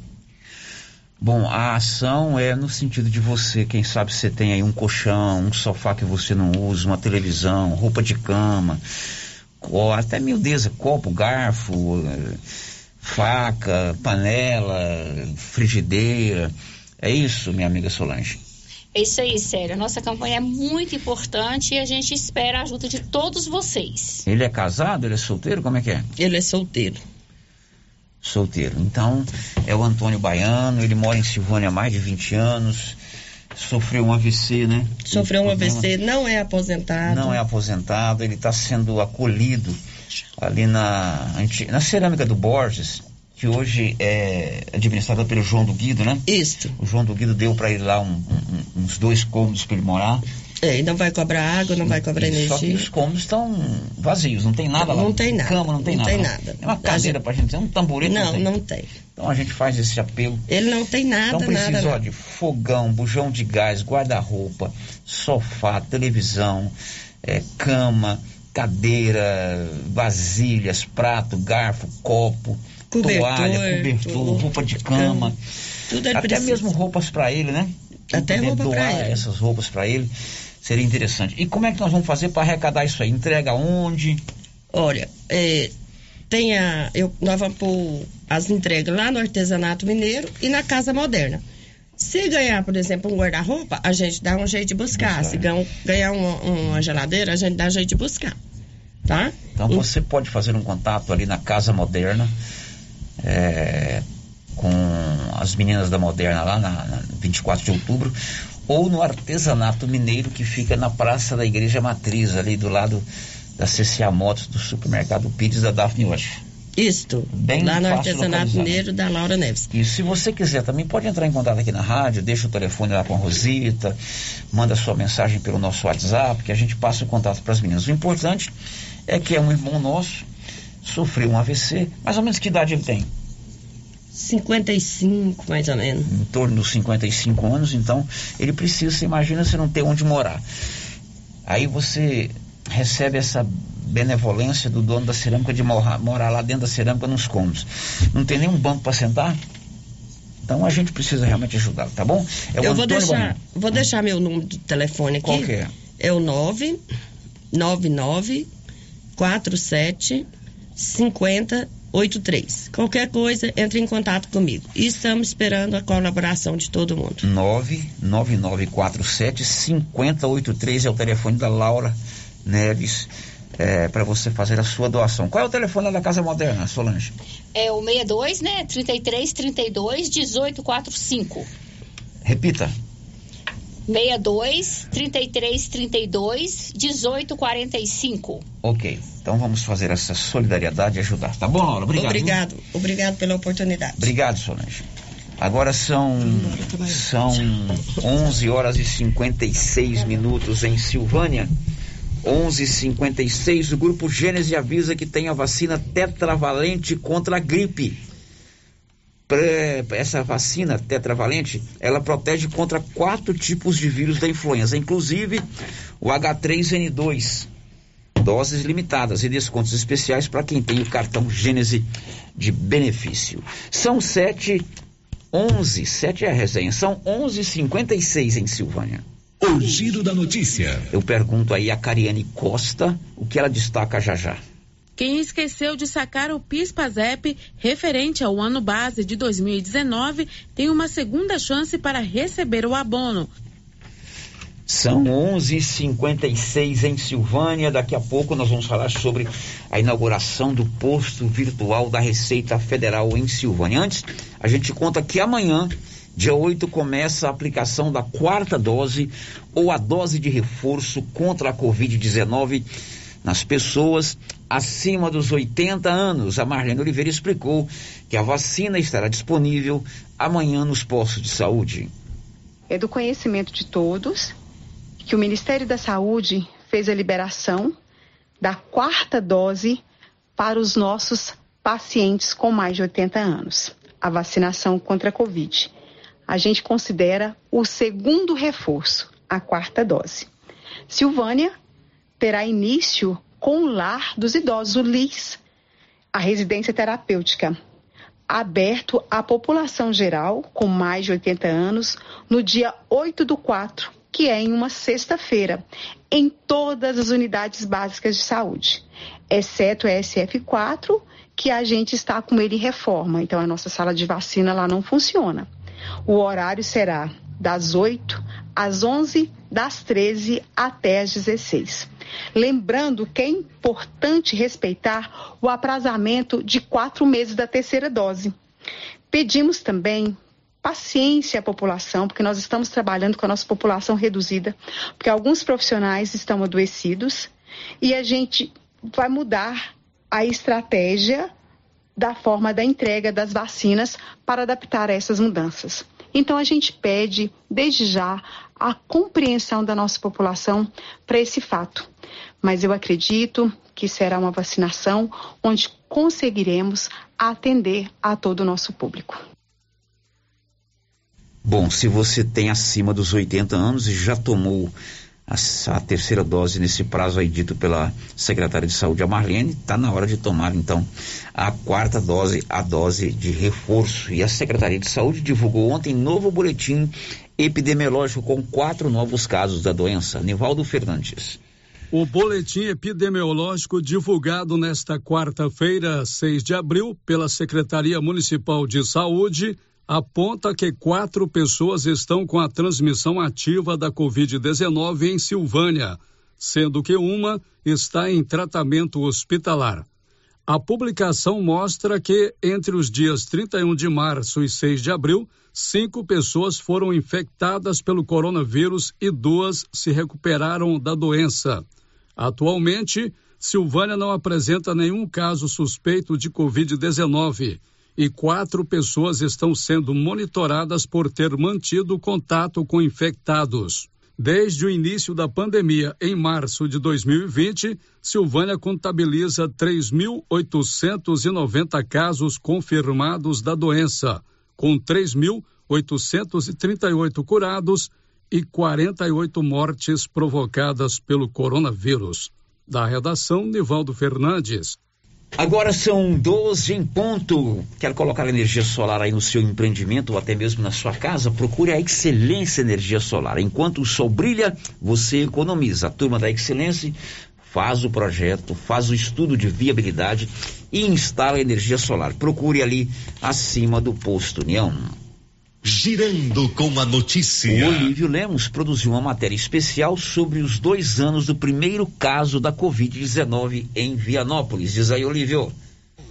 Bom, a ação é no sentido de você, quem sabe você tem aí um colchão, um sofá que você não usa, uma televisão, roupa de cama, até miudeza, copo, garfo, faca, panela, frigideira. É isso, minha amiga Solange. É isso aí, sério. A nossa campanha é muito importante e a gente espera a ajuda de todos vocês. Ele é casado? Ele é solteiro? Como é que é? Ele é solteiro. Solteiro. Então, é o Antônio Baiano, ele mora em Silvânia há mais de 20 anos. Sofreu um AVC, né? Sofreu um AVC, não é aposentado. Não é aposentado, ele está sendo acolhido ali na, na cerâmica do Borges, que hoje é administrada pelo João do Guido, né? Isso. O João do Guido deu para ele lá um, um, uns dois cômodos para ele morar. É, e não vai cobrar água, não vai cobrar energia. Só que os cômodos estão vazios, não tem nada lá. Não tem nada. Cama, não tem não nada. Tem nada. É uma cadeira gente... pra gente, é um tamborete. Não, não tem. não tem. Então a gente faz esse apelo. Ele não tem nada, então precisa, nada. Ó, de fogão, bujão de gás, guarda-roupa, sofá, televisão, é, cama, cadeira, vasilhas, prato, garfo, copo, Cobertor, toalha, cobertor, roupa de cama, Tudo ele até precisa. mesmo roupas para ele, né? Até roupa pra doar ele. essas roupas para ele seria interessante. E como é que nós vamos fazer para arrecadar isso aí? Entrega onde? Olha, é, tem a. Eu, nós vamos pôr as entregas lá no artesanato mineiro e na casa moderna. Se ganhar, por exemplo, um guarda-roupa, a gente dá um jeito de buscar. Se ganhar, um- uma, geladeira, a gente dá um jeito de buscar. Tá? Então você pode fazer um contato ali na Casa Moderna é, com as meninas da Moderna lá na, na 24 de outubro ou no artesanato mineiro que fica na Praça da Igreja Matriz ali do lado da CCA Motos do supermercado Pires da Daphne Wash. Isto, Bem lá no artesanato mineiro da Laura Neves. E se você quiser também pode entrar em contato aqui na rádio, deixa o telefone lá com a Rosita, manda sua mensagem pelo nosso WhatsApp, que a gente passa o contato para as meninas. O importante é que é um irmão nosso, sofreu um AVC, mais ou menos que idade ele tem? 55, mais ou menos. Em torno dos 55 anos, então ele precisa, você imagina você não ter onde morar. Aí você recebe essa benevolência do dono da cerâmica de morar, morar lá dentro da cerâmica nos cômodos. Não tem nenhum banco para sentar? Então a gente precisa realmente ajudá-lo, tá bom? É eu vou Antônio deixar, Bonino. vou deixar meu número de telefone aqui. Qual que é? É o 999 47 5083. Qualquer coisa, entre em contato comigo. E estamos esperando a colaboração de todo mundo. 99947 5083 é o telefone da Laura Neves é, para você fazer a sua doação. Qual é o telefone da Casa Moderna, Solange? É o 62, né? 33 32 18 45. Repita. 62 33 32 18 45. Ok. Então vamos fazer essa solidariedade e ajudar. Tá bom, Laura? Obrigado. viu? Obrigado, obrigado pela oportunidade. Obrigado, Solange. Agora são, são 11 horas e 56 minutos em Silvânia. 11:56 o grupo Gênese avisa que tem a vacina tetravalente contra a gripe. Essa vacina tetravalente, ela protege contra quatro tipos de vírus da influenza, inclusive o H3N2. Doses limitadas e descontos especiais para quem tem o cartão Gênese de benefício. São 7 11, 7 é a resenha, são 11:56 em Silvânia. O giro da notícia. Eu pergunto aí a Cariane Costa o que ela destaca já já. Quem esqueceu de sacar o PIS/PASEP referente ao ano base de 2019 tem uma segunda chance para receber o abono. São 11:56 em Silvânia. Daqui a pouco nós vamos falar sobre a inauguração do posto virtual da Receita Federal em Silvânia. Antes, a gente conta que amanhã, dia 8, começa a aplicação da quarta dose ou a dose de reforço contra a Covid-19 nas pessoas acima dos 80 anos. A Marlene Oliveira explicou que a vacina estará disponível amanhã nos postos de saúde. É do conhecimento de todos que o Ministério da Saúde fez a liberação da quarta dose para os nossos pacientes com mais de 80 anos, a vacinação contra a Covid. A gente considera o segundo reforço, a quarta dose. Silvânia terá início com o Lar dos Idosos, o LIS, a residência terapêutica, aberto à população geral com mais de 80 anos no dia 8 do 4, que é em uma sexta-feira, em todas as unidades básicas de saúde, exceto a SF4, que a gente está com ele em reforma, então a nossa sala de vacina lá não funciona. O horário será das 8 às 11, das 13 até às 16. Lembrando que é importante respeitar o aprazamento de quatro meses da terceira dose. Pedimos também paciência à população, porque nós estamos trabalhando com a nossa população reduzida, porque alguns profissionais estão adoecidos e a gente vai mudar a estratégia da forma da entrega das vacinas para adaptar a essas mudanças. Então a gente pede, desde já, a compreensão da nossa população para esse fato. Mas eu acredito que será uma vacinação onde conseguiremos atender a todo o nosso público. Bom, se você tem acima dos 80 anos e já tomou a, a, terceira dose nesse prazo aí dito pela secretária de saúde, a Marlene, está na hora de tomar então a quarta dose, a dose de reforço. E a Secretaria de Saúde divulgou ontem novo boletim epidemiológico com quatro novos casos da doença. Nivaldo Fernandes. O boletim epidemiológico divulgado nesta quarta-feira, 6 de abril, pela Secretaria Municipal de Saúde, aponta que quatro pessoas estão com a transmissão ativa da Covid-19 em Silvânia, sendo que uma está em tratamento hospitalar. A publicação mostra que, entre os dias 31 de março e 6 de abril, cinco pessoas foram infectadas pelo coronavírus e duas se recuperaram da doença. Atualmente, Silvânia não apresenta nenhum caso suspeito de Covid-19 e quatro pessoas estão sendo monitoradas por ter mantido contato com infectados. Desde o início da pandemia, em março de 2020, Silvânia contabiliza 3.890 casos confirmados da doença, com 3.838 curados e 48 mortes provocadas pelo coronavírus. Da redação, Nivaldo Fernandes. Agora são 12 em ponto. Quer colocar energia solar aí no seu empreendimento ou até mesmo na sua casa? Procure a Excelência Energia Solar. Enquanto o sol brilha, você economiza. A turma da Excelência faz o projeto, faz o estudo de viabilidade e instala energia solar. Procure ali acima do posto União. Girando com a notícia. O Olívio Lemos produziu uma matéria especial sobre os dois anos do primeiro caso da Covid-19 em Vianópolis. Diz aí, Olívio.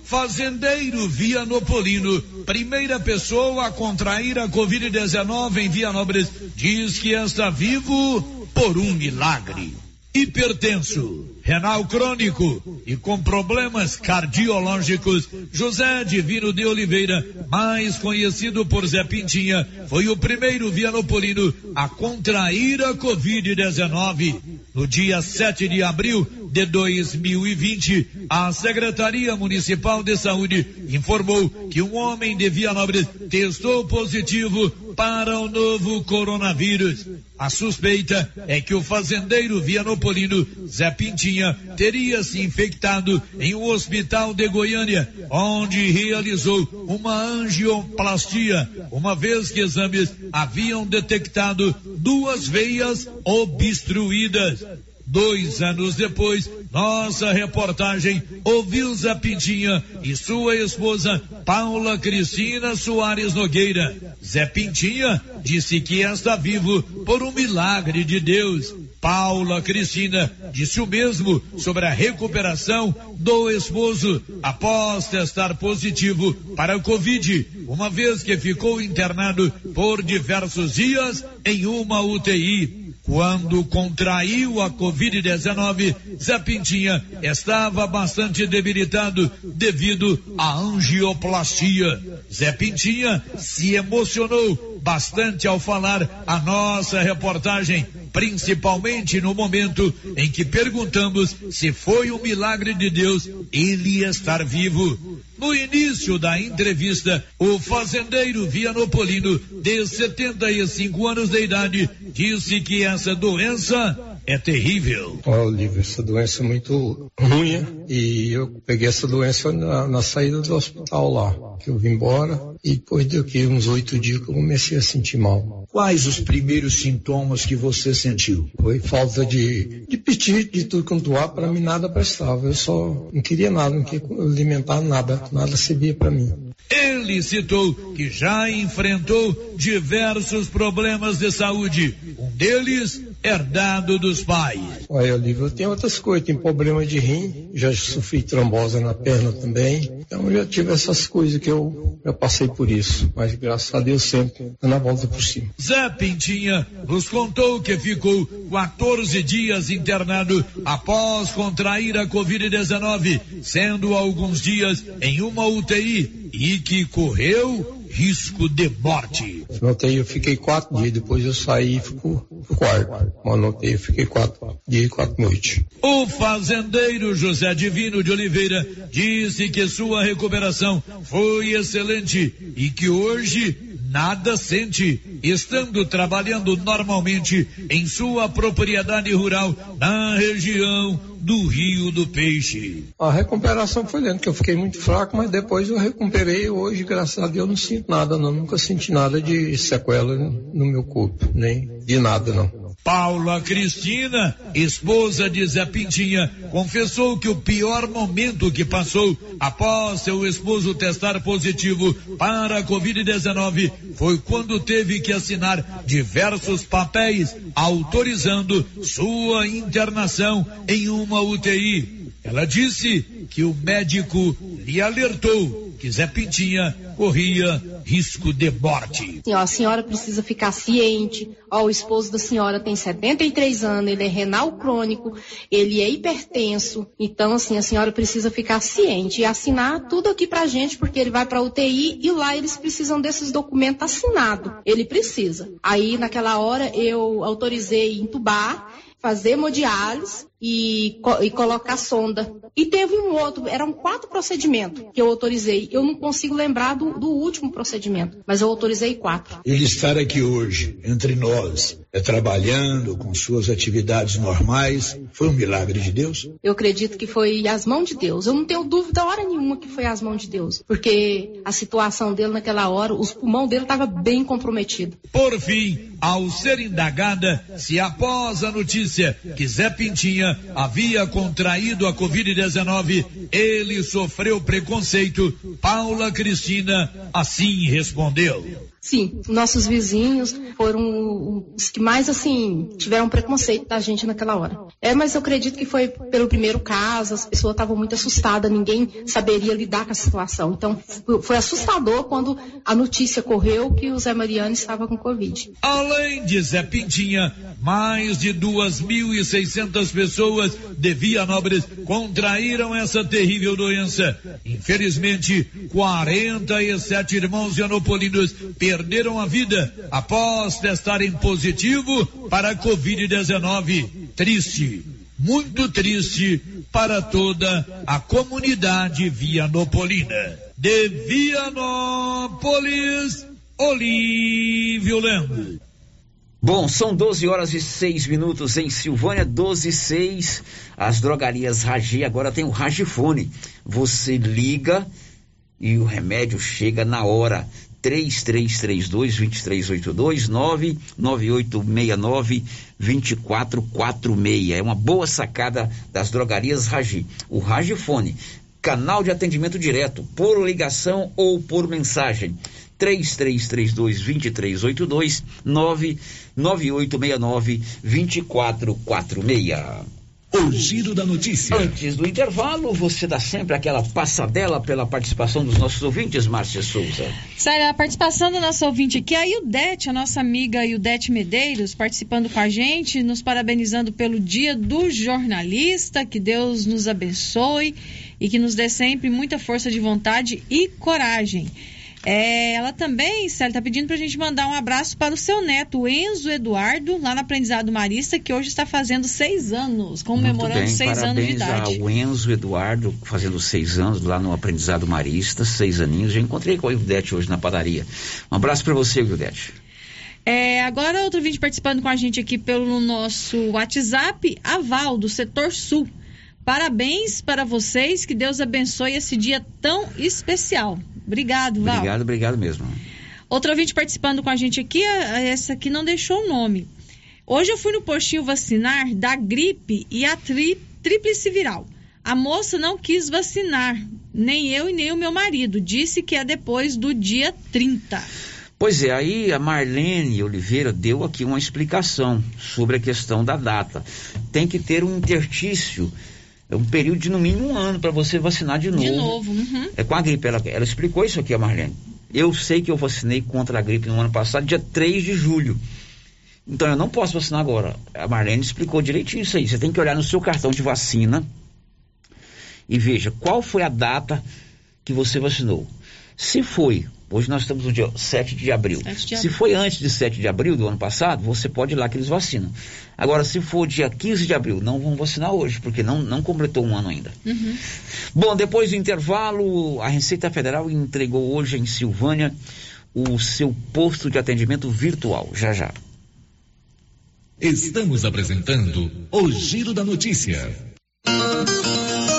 Fazendeiro Vianopolino, primeira pessoa a contrair a Covid-19 em Vianópolis, diz que está vivo por um milagre. Hipertenso renal crônico e com problemas cardiológicos, José Divino de Oliveira, mais conhecido por Zé Pintinha, foi o primeiro vianopolino a contrair a Covid-19. No dia 7 de abril de 2020, a Secretaria Municipal de Saúde informou que um homem de Vianópolis testou positivo para o novo coronavírus. A suspeita é que o fazendeiro vianopolino Zé Pintinha teria se infectado em um hospital de Goiânia, onde realizou uma angioplastia, uma vez que exames haviam detectado duas veias obstruídas. Dois anos depois, nossa reportagem ouviu Zé Pintinha e sua esposa Paula Cristina Soares Nogueira. Zé Pintinha disse que está vivo por um milagre de Deus. Paula Cristina disse o mesmo sobre a recuperação do esposo após testar positivo para o Covid, uma vez que ficou internado por diversos dias em uma UTI. Quando contraiu a Covid-19, Zé Pintinha estava bastante debilitado devido à angioplastia. Zé Pintinha se emocionou bastante ao falar a nossa reportagem, principalmente no momento em que perguntamos se foi um milagre de Deus ele estar vivo. No início da entrevista, o fazendeiro Vianopolino, de 75 anos de idade, disse que essa doença é terrível. Olívio, essa doença é muito ruim e eu peguei essa doença na, na, saída do hospital lá, que eu vim embora e depois de uns oito dias que eu comecei a sentir mal. Quais os primeiros sintomas que você sentiu? Foi falta de, de apetite, de tudo quanto há, para mim nada prestava. Eu só não queria nada, não queria alimentar nada, nada servia para mim. Ele citou que já enfrentou diversos problemas de saúde. Um deles herdado dos pais. Olha, Olívio, eu tenho outras coisas, tenho problema de rim, já sofri trombose na perna também. Então eu já tive essas coisas que eu, eu passei por isso. Mas graças a Deus sempre na volta por cima. Zé Pintinha nos contou que ficou 14 dias internado após contrair a Covid-19, sendo alguns dias em uma UTI e que correu risco de morte. Anotei, eu fiquei quatro dias, depois eu saí e pro quarto. Anotei, eu fiquei quatro dias e quatro noites. O fazendeiro José Divino de Oliveira disse que sua recuperação foi excelente e que hoje nada sente, estando trabalhando normalmente em sua propriedade rural na região do Rio do Peixe. A recuperação foi lenta, que eu fiquei muito fraco, mas depois eu recuperei. Hoje, graças a Deus, não sinto nada, não. Nunca senti nada de sequela no meu corpo, nem de nada, não. Paula Cristina, esposa de Zé Pintinha, confessou que o pior momento que passou após seu esposo testar positivo para a Covid-19 foi quando teve que assinar diversos papéis autorizando sua internação em uma UTI. Ela disse que o médico lhe alertou que Zé Pintinha corria risco de morte. A senhora precisa ficar ciente. Ó, o esposo da senhora tem 73 anos, ele é renal crônico, ele é hipertenso. Então, assim, a senhora precisa ficar ciente e assinar tudo aqui pra gente, porque ele vai pra UTI e lá eles precisam desses documentos assinados. Ele precisa. Aí, naquela hora, eu autorizei entubar fazer hemodiálise e, e colocar sonda. E teve um outro, eram quatro procedimentos que eu autorizei. Eu não consigo lembrar do, do último procedimento, mas eu autorizei quatro. Ele estar aqui hoje, entre nós, é trabalhando com suas atividades normais, foi um milagre de Deus? Eu acredito que foi as mãos de Deus. Eu não tenho dúvida hora nenhuma que foi as mãos de Deus, porque a situação dele naquela hora, os pulmão dele estava bem comprometido. Por fim, ao ser indagada se após a notícia que Zé Havia contraído a Covid-19, ele sofreu preconceito, Paula Cristina assim respondeu. Sim, nossos vizinhos foram os que mais, assim, tiveram preconceito da gente naquela hora. É, mas eu acredito que foi pelo primeiro caso, as pessoas estavam muito assustadas, ninguém saberia lidar com a situação. Então, foi assustador quando a notícia correu que o Zé Mariano estava com Covid. Além de Zé Pintinha, mais de 2.600 pessoas de Vianópolis contraíram essa terrível doença. Infelizmente, 47 irmãos vianopolinos perderam perderam a vida após testarem positivo para a Covid-19. Triste, muito triste para toda a comunidade vianopolina. De Vianópolis, Olívio Lemos. Bom, são 12 horas e 6 minutos em Silvânia, 12 e 6. As drogarias Ragi agora tem o Ragifone. Você liga e o remédio chega na hora. 3332-2382, 99869-2446. É uma boa sacada das drogarias Ragi. O Ragifone, canal de atendimento direto, por ligação ou por mensagem. 3332-2382, 99869-2446. O giro da notícia. Antes do intervalo, você dá sempre aquela passadela pela participação dos nossos ouvintes, Márcia Souza. Sério, a participação do nosso ouvinte aqui, a Ildete, a nossa amiga Ildete Medeiros, participando com a gente, nos parabenizando pelo dia do jornalista, que Deus nos abençoe e que nos dê sempre muita força de vontade e coragem. É, ela também, Célia, está pedindo para a gente mandar um abraço para o seu neto, Enzo Eduardo, lá no Aprendizado Marista, que hoje está fazendo seis anos, comemorando seis anos de idade. Ao Enzo Eduardo, fazendo seis anos lá no Aprendizado Marista, seis aninhos. Já encontrei com a Ildete hoje na padaria. Um abraço para você, Ildete. É, agora, outro vídeo participando com a gente aqui pelo nosso WhatsApp, Aval, do Setor Sul. Parabéns para vocês, que Deus abençoe esse dia tão especial. Obrigado, Val. Obrigado, obrigado mesmo. Outro ouvinte participando com a gente aqui, essa aqui não deixou o nome. Hoje eu fui no postinho vacinar da gripe e a tri, tríplice viral. A moça não quis vacinar, nem eu e nem o meu marido. Disse que é depois do dia 30. Pois é, aí a Marlene Oliveira deu aqui uma explicação sobre a questão da data. Tem que ter um intertício é um período de no mínimo um ano para você vacinar de novo. De novo, uhum. É com a gripe. Ela, ela explicou isso aqui, a Marlene. Eu sei que eu vacinei contra a gripe no ano passado, dia 3 de julho. Então eu não posso vacinar agora. A Marlene explicou direitinho isso aí. Você tem que olhar no seu cartão de vacina e veja qual foi a data que você vacinou. Se foi Hoje nós estamos no dia 7 de abril. 7 de se foi antes de 7 de abril do ano passado, você pode ir lá que eles vacinam. Agora, se for dia 15 de abril, não vão vacinar hoje, porque não, não completou um ano ainda. Uhum. Bom, depois do intervalo, a Receita Federal entregou hoje em Silvânia o seu posto de atendimento virtual. Já já. Estamos apresentando o Giro da Notícia.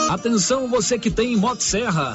Atenção você que tem Motosserra.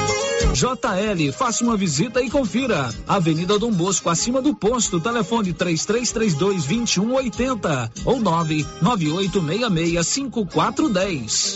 JL, faça uma visita e confira. Avenida Dom Bosco, acima do posto, telefone 3332 2180 ou 99866 5410.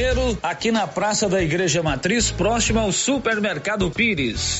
Aqui na Praça da Igreja Matriz, próximo ao Supermercado Pires.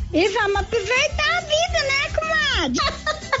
e vamos aproveitar a vida, né, comadre?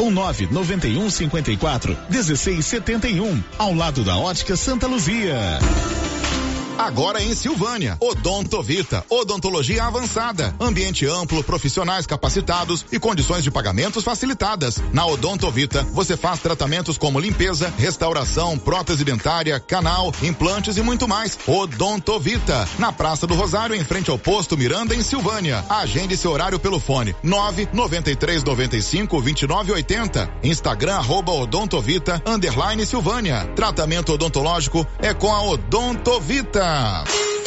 ou 991 54 1671, ao lado da Ótica Santa Luzia. Agora em Silvânia, Odontovita, odontologia avançada, ambiente amplo, profissionais capacitados e condições de pagamentos facilitadas. Na Odontovita, você faz tratamentos como limpeza, restauração, prótese dentária, canal, implantes e muito mais. Odontovita, na Praça do Rosário, em frente ao posto Miranda, em Silvânia. Agende seu horário pelo fone 993 95 29 80. Instagram arroba Odontovita, underline Silvânia. Tratamento odontológico é com a Odontovita. Atlântida.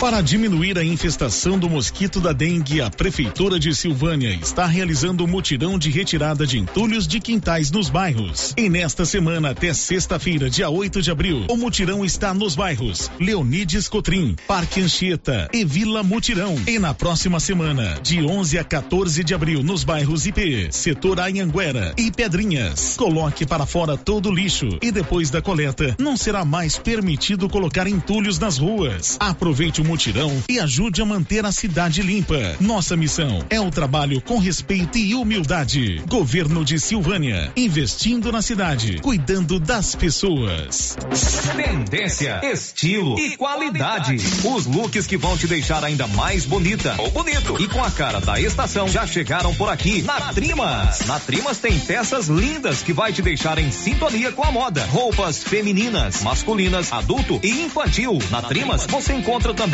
Para diminuir a infestação do mosquito da dengue, a Prefeitura de Silvânia está realizando um mutirão de retirada de entulhos de quintais nos bairros. E nesta semana, até sexta-feira, dia 8 de abril, o mutirão está nos bairros Leonides Cotrim, Parque Anchieta e Vila Mutirão. E na próxima semana, de 11 a 14 de abril, nos bairros IP, Setor Anhanguera e Pedrinhas. Coloque para fora todo o lixo e depois da coleta, não será mais permitido colocar entulhos nas ruas. Aproveite o mutirão e ajude a manter a cidade limpa. Nossa missão é o trabalho com respeito e humildade. Governo de Silvânia, investindo na cidade, cuidando das pessoas. Tendência, estilo e qualidade. Os looks que vão te deixar ainda mais bonita ou bonito e com a cara da estação já chegaram por aqui na Trimas. Na Trimas tem peças lindas que vai te deixar em sintonia com a moda. Roupas femininas, masculinas, adulto e infantil. Na Trimas você encontra também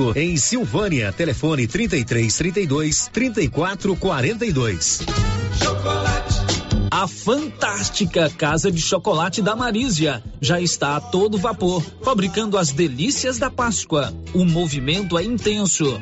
em Silvânia. Telefone 33 32 34 42. Chocolate. A fantástica Casa de Chocolate da Marísia já está a todo vapor, fabricando as delícias da Páscoa. O movimento é intenso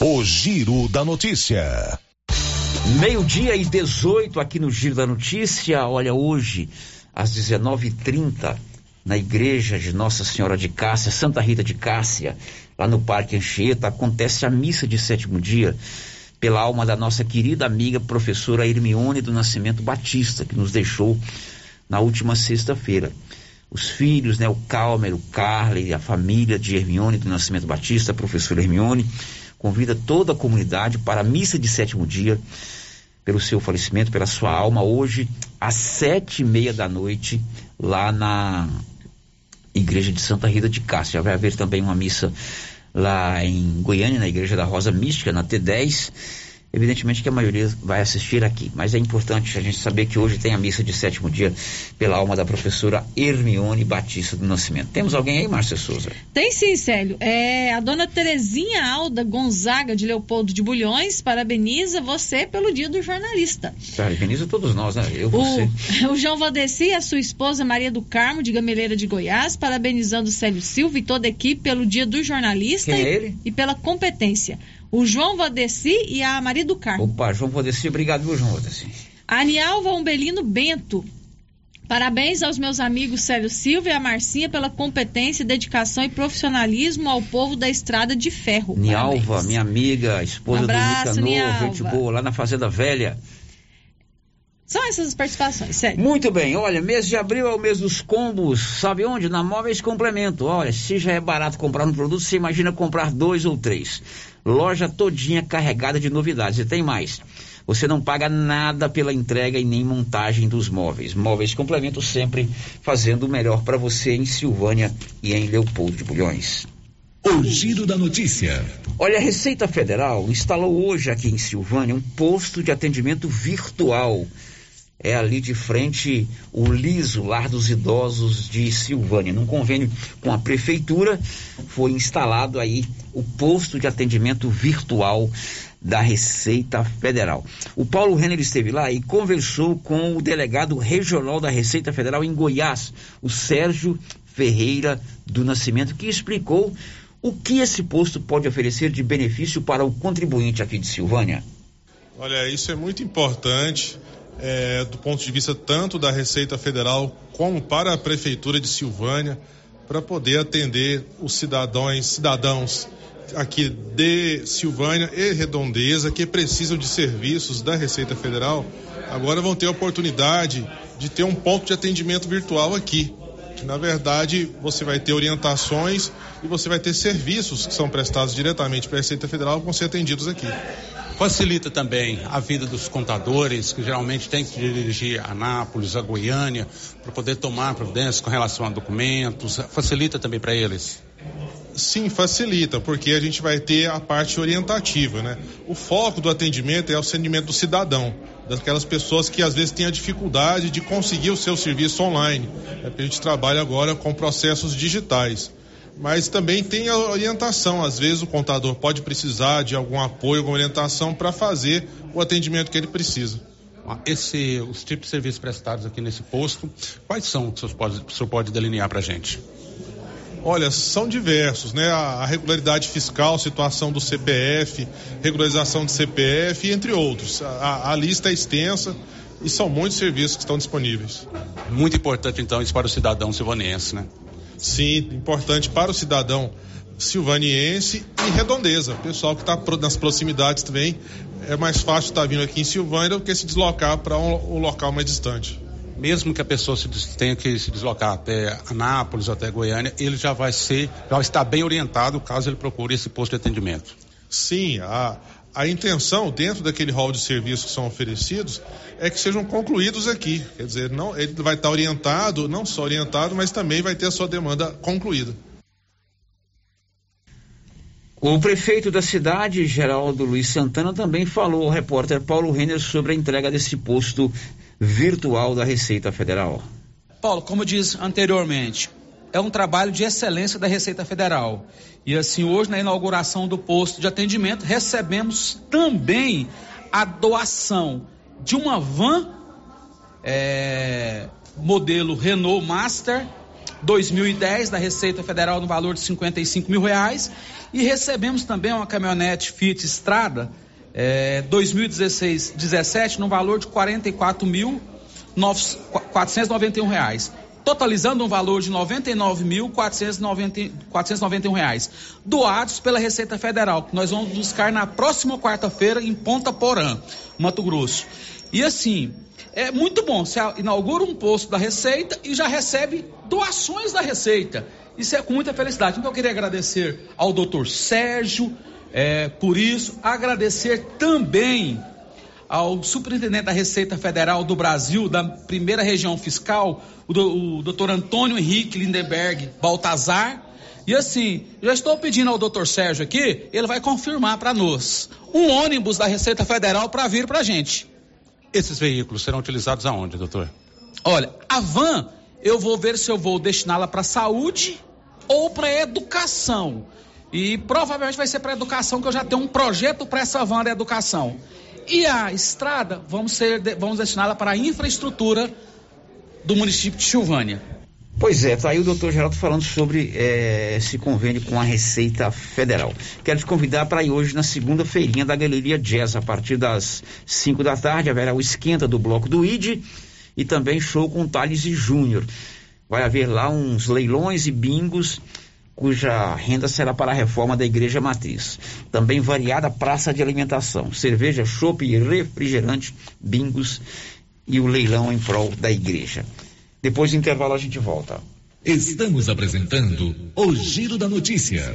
O Giro da Notícia. Meio-dia e 18 aqui no Giro da Notícia. Olha, hoje, às 19h30, na igreja de Nossa Senhora de Cássia, Santa Rita de Cássia, lá no Parque Anchieta, acontece a missa de sétimo dia pela alma da nossa querida amiga professora Hermione do Nascimento Batista, que nos deixou na última sexta-feira. Os filhos, né, o Calmer, o Carly, a família de Hermione do Nascimento Batista, professor Hermione, convida toda a comunidade para a missa de sétimo dia pelo seu falecimento, pela sua alma, hoje às sete e meia da noite, lá na igreja de Santa Rita de Cássia. Já vai haver também uma missa lá em Goiânia, na igreja da Rosa Mística, na T10 Evidentemente que a maioria vai assistir aqui, mas é importante a gente saber que hoje tem a missa de sétimo dia pela alma da professora Hermione Batista do Nascimento. Temos alguém aí, Márcia Souza? Tem sim, Célio. É, a dona Terezinha Alda Gonzaga de Leopoldo de Bulhões parabeniza você pelo dia do jornalista. Parabeniza todos nós, né? Eu, você. O, o João Valdeci e a sua esposa Maria do Carmo de Gameleira de Goiás, parabenizando Célio Silva e toda a equipe pelo dia do jornalista e, é e pela competência o João Vadeci e a Maria do Carmo. Opa, João Vadeci, obrigado, viu, João Vadeci. A Nialva Umbelino Bento. Parabéns aos meus amigos Célio Silva e a Marcinha pela competência, dedicação e profissionalismo ao povo da Estrada de Ferro. Nialva, minha amiga, esposa Um abraço, do Nicanor, gente boa, lá na Fazenda Velha. São essas as participações, sério. Muito bem, olha, mês de abril é o mês dos combos, sabe onde? Na Móveis Complemento. Olha, se já é barato comprar um produto, você imagina comprar dois ou três. Loja todinha carregada de novidades. E tem mais. Você não paga nada pela entrega e nem montagem dos móveis. Móveis Complemento sempre fazendo o melhor para você em Silvânia e em Leopoldo de Bulhões. O giro da notícia. Olha, a Receita Federal instalou hoje aqui em Silvânia um posto de atendimento virtual. É ali de frente o Liso, Lar dos Idosos de Silvânia. Num convênio com a prefeitura, foi instalado aí o posto de atendimento virtual da Receita Federal. O Paulo Renner esteve lá e conversou com o delegado regional da Receita Federal em Goiás, o Sérgio Ferreira do Nascimento, que explicou o que esse posto pode oferecer de benefício para o contribuinte aqui de Silvânia. Olha, isso é muito importante é, do ponto de vista tanto da Receita Federal como para a Prefeitura de Silvânia, para poder atender os cidadãos, cidadãos aqui de Silvânia e Redondeza que precisam de serviços da Receita Federal, agora vão ter a oportunidade de ter um ponto de atendimento virtual aqui. Na verdade, você vai ter orientações e você vai ter serviços que são prestados diretamente para a Receita Federal vão ser atendidos aqui. Facilita também a vida dos contadores, que geralmente têm que dirigir a Anápolis, a Goiânia, para poder tomar providências com relação a documentos. Facilita também para eles. Sim, facilita, porque a gente vai ter a parte orientativa, né? O foco do atendimento é o atendimento do cidadão, daquelas pessoas que às vezes têm a dificuldade de conseguir o seu serviço online. É porque a gente trabalha agora com processos digitais. Mas também tem a orientação, às vezes o contador pode precisar de algum apoio, alguma orientação para fazer o atendimento que ele precisa. Esse, os tipos de serviços prestados aqui nesse posto, quais são que o senhor pode, o senhor pode delinear para a gente? Olha, são diversos, né? A, regularidade fiscal, situação do CPF, regularização de CPF, entre outros. A, a, lista é extensa e são muitos serviços que estão disponíveis. Muito importante, então, isso para o cidadão silvanense, né? Sim, importante para o cidadão silvaniense e redondeza. Pessoal que está nas proximidades também, é mais fácil estar tá vindo aqui em Silvânia do que se deslocar para um, um local mais distante mesmo que a pessoa se, tenha que se deslocar até Anápolis até Goiânia, ele já vai ser, já estar bem orientado caso ele procure esse posto de atendimento. Sim, a, a intenção dentro daquele rol de serviços que são oferecidos é que sejam concluídos aqui. Quer dizer, não, ele vai estar orientado, não só orientado, mas também vai ter a sua demanda concluída. O prefeito da cidade, Geraldo Luiz Santana, também falou ao repórter Paulo Renner sobre a entrega desse posto virtual da Receita Federal. Paulo, como disse anteriormente, é um trabalho de excelência da Receita Federal. E assim, hoje, na inauguração do posto de atendimento, recebemos também a doação de uma van é, modelo Renault Master 2010 da Receita Federal no valor de 55 mil reais e recebemos também uma caminhonete Fiat Estrada é, 2016-17 no valor de 44 mil 491 reais totalizando um valor de 99.491 reais, doados pela Receita Federal, que nós vamos buscar na próxima quarta-feira em Ponta Porã, Mato Grosso. E assim, é muito bom. Você inaugura um posto da Receita e já recebe doações da Receita. Isso é com muita felicidade. Então eu queria agradecer ao doutor Sérgio é, por isso, agradecer também ao superintendente da Receita Federal do Brasil, da primeira região fiscal, o, do, o doutor Antônio Henrique Lindenberg Baltazar. E assim, já estou pedindo ao doutor Sérgio aqui, ele vai confirmar para nós um ônibus da Receita Federal para vir para a gente. Esses veículos serão utilizados aonde, doutor? Olha, a van, eu vou ver se eu vou destiná-la para saúde ou para educação. E provavelmente vai ser para educação, que eu já tenho um projeto para essa van de educação. E a estrada, vamos, ser, vamos destiná-la para a infraestrutura do município de Silvânia. Pois é, tá aí o doutor Geraldo falando sobre é, esse convênio com a Receita Federal. Quero te convidar para ir hoje na segunda-feirinha da Galeria Jazz, a partir das 5 da tarde, haverá o esquenta do bloco do ID e também show com Thales e Júnior. Vai haver lá uns leilões e bingos cuja renda será para a reforma da igreja matriz. Também variada praça de alimentação, cerveja, chopp e refrigerante, bingos e o leilão em prol da igreja. Depois do intervalo a gente volta. Estamos apresentando o Giro da Notícia.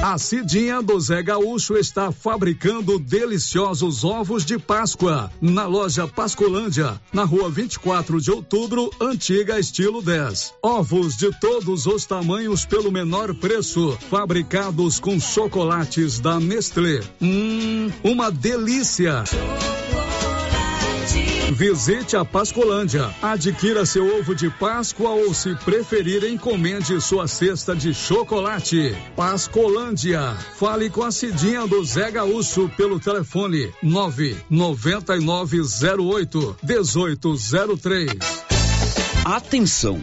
A Cidinha do Zé Gaúcho está fabricando deliciosos ovos de Páscoa na loja Pascolândia, na rua 24 de outubro, antiga estilo 10. Ovos de todos os tamanhos pelo menor preço, fabricados com chocolates da Nestlé. Hum, uma delícia! Visite a Pascolândia. Adquira seu ovo de Páscoa ou, se preferir, encomende sua cesta de chocolate. Pascolândia. Fale com a Cidinha do Zé Gaúcho pelo telefone 99908 1803. Atenção!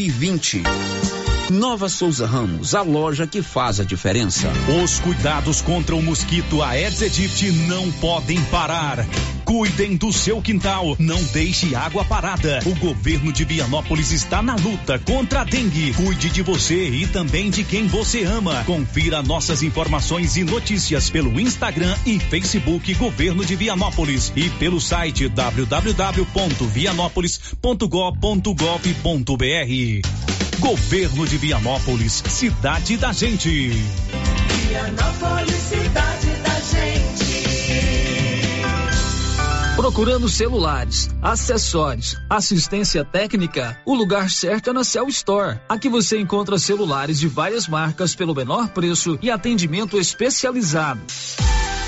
e 20. Nova Souza Ramos, a loja que faz a diferença. Os cuidados contra o mosquito Aedes aegypti não podem parar. Cuidem do seu quintal, não deixe água parada. O governo de Vianópolis está na luta contra a dengue. Cuide de você e também de quem você ama. Confira nossas informações e notícias pelo Instagram e Facebook Governo de Vianópolis e pelo site www.vianópolis.gov.br. Governo de Vianópolis, cidade da gente. Vianópolis, cidade da gente. Procurando celulares, acessórios, assistência técnica, o lugar certo é na Cell Store. Aqui você encontra celulares de várias marcas pelo menor preço e atendimento especializado.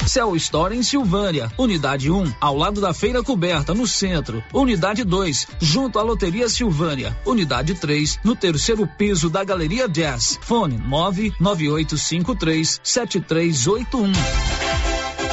Cell Store em Silvânia, Unidade 1, ao lado da Feira Coberta, no centro. Unidade 2, junto à Loteria Silvânia. Unidade 3, no terceiro piso da Galeria Jazz. Fone 99853 7381.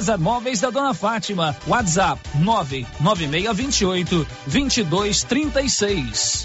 César Móveis da Dona Fátima. WhatsApp 99628 2236.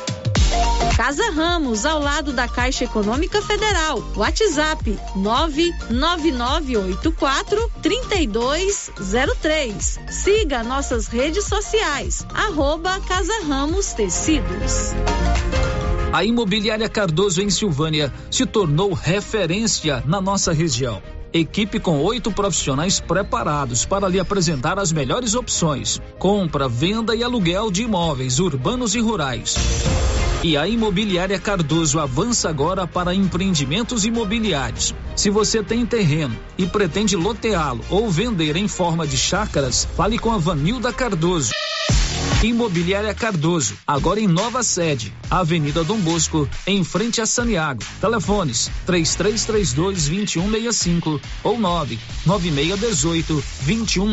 Casa Ramos, ao lado da Caixa Econômica Federal. WhatsApp 99984 3203. Siga nossas redes sociais. Arroba Casa Ramos Tecidos. A Imobiliária Cardoso em Silvânia se tornou referência na nossa região. Equipe com oito profissionais preparados para lhe apresentar as melhores opções: compra, venda e aluguel de imóveis urbanos e rurais. E a Imobiliária Cardoso avança agora para empreendimentos imobiliários. Se você tem terreno e pretende loteá-lo ou vender em forma de chácaras, fale com a Vanilda Cardoso. Imobiliária Cardoso, agora em nova sede, Avenida Dom Bosco, em frente a Saniago. Telefones 3332 2165 ou 99618 21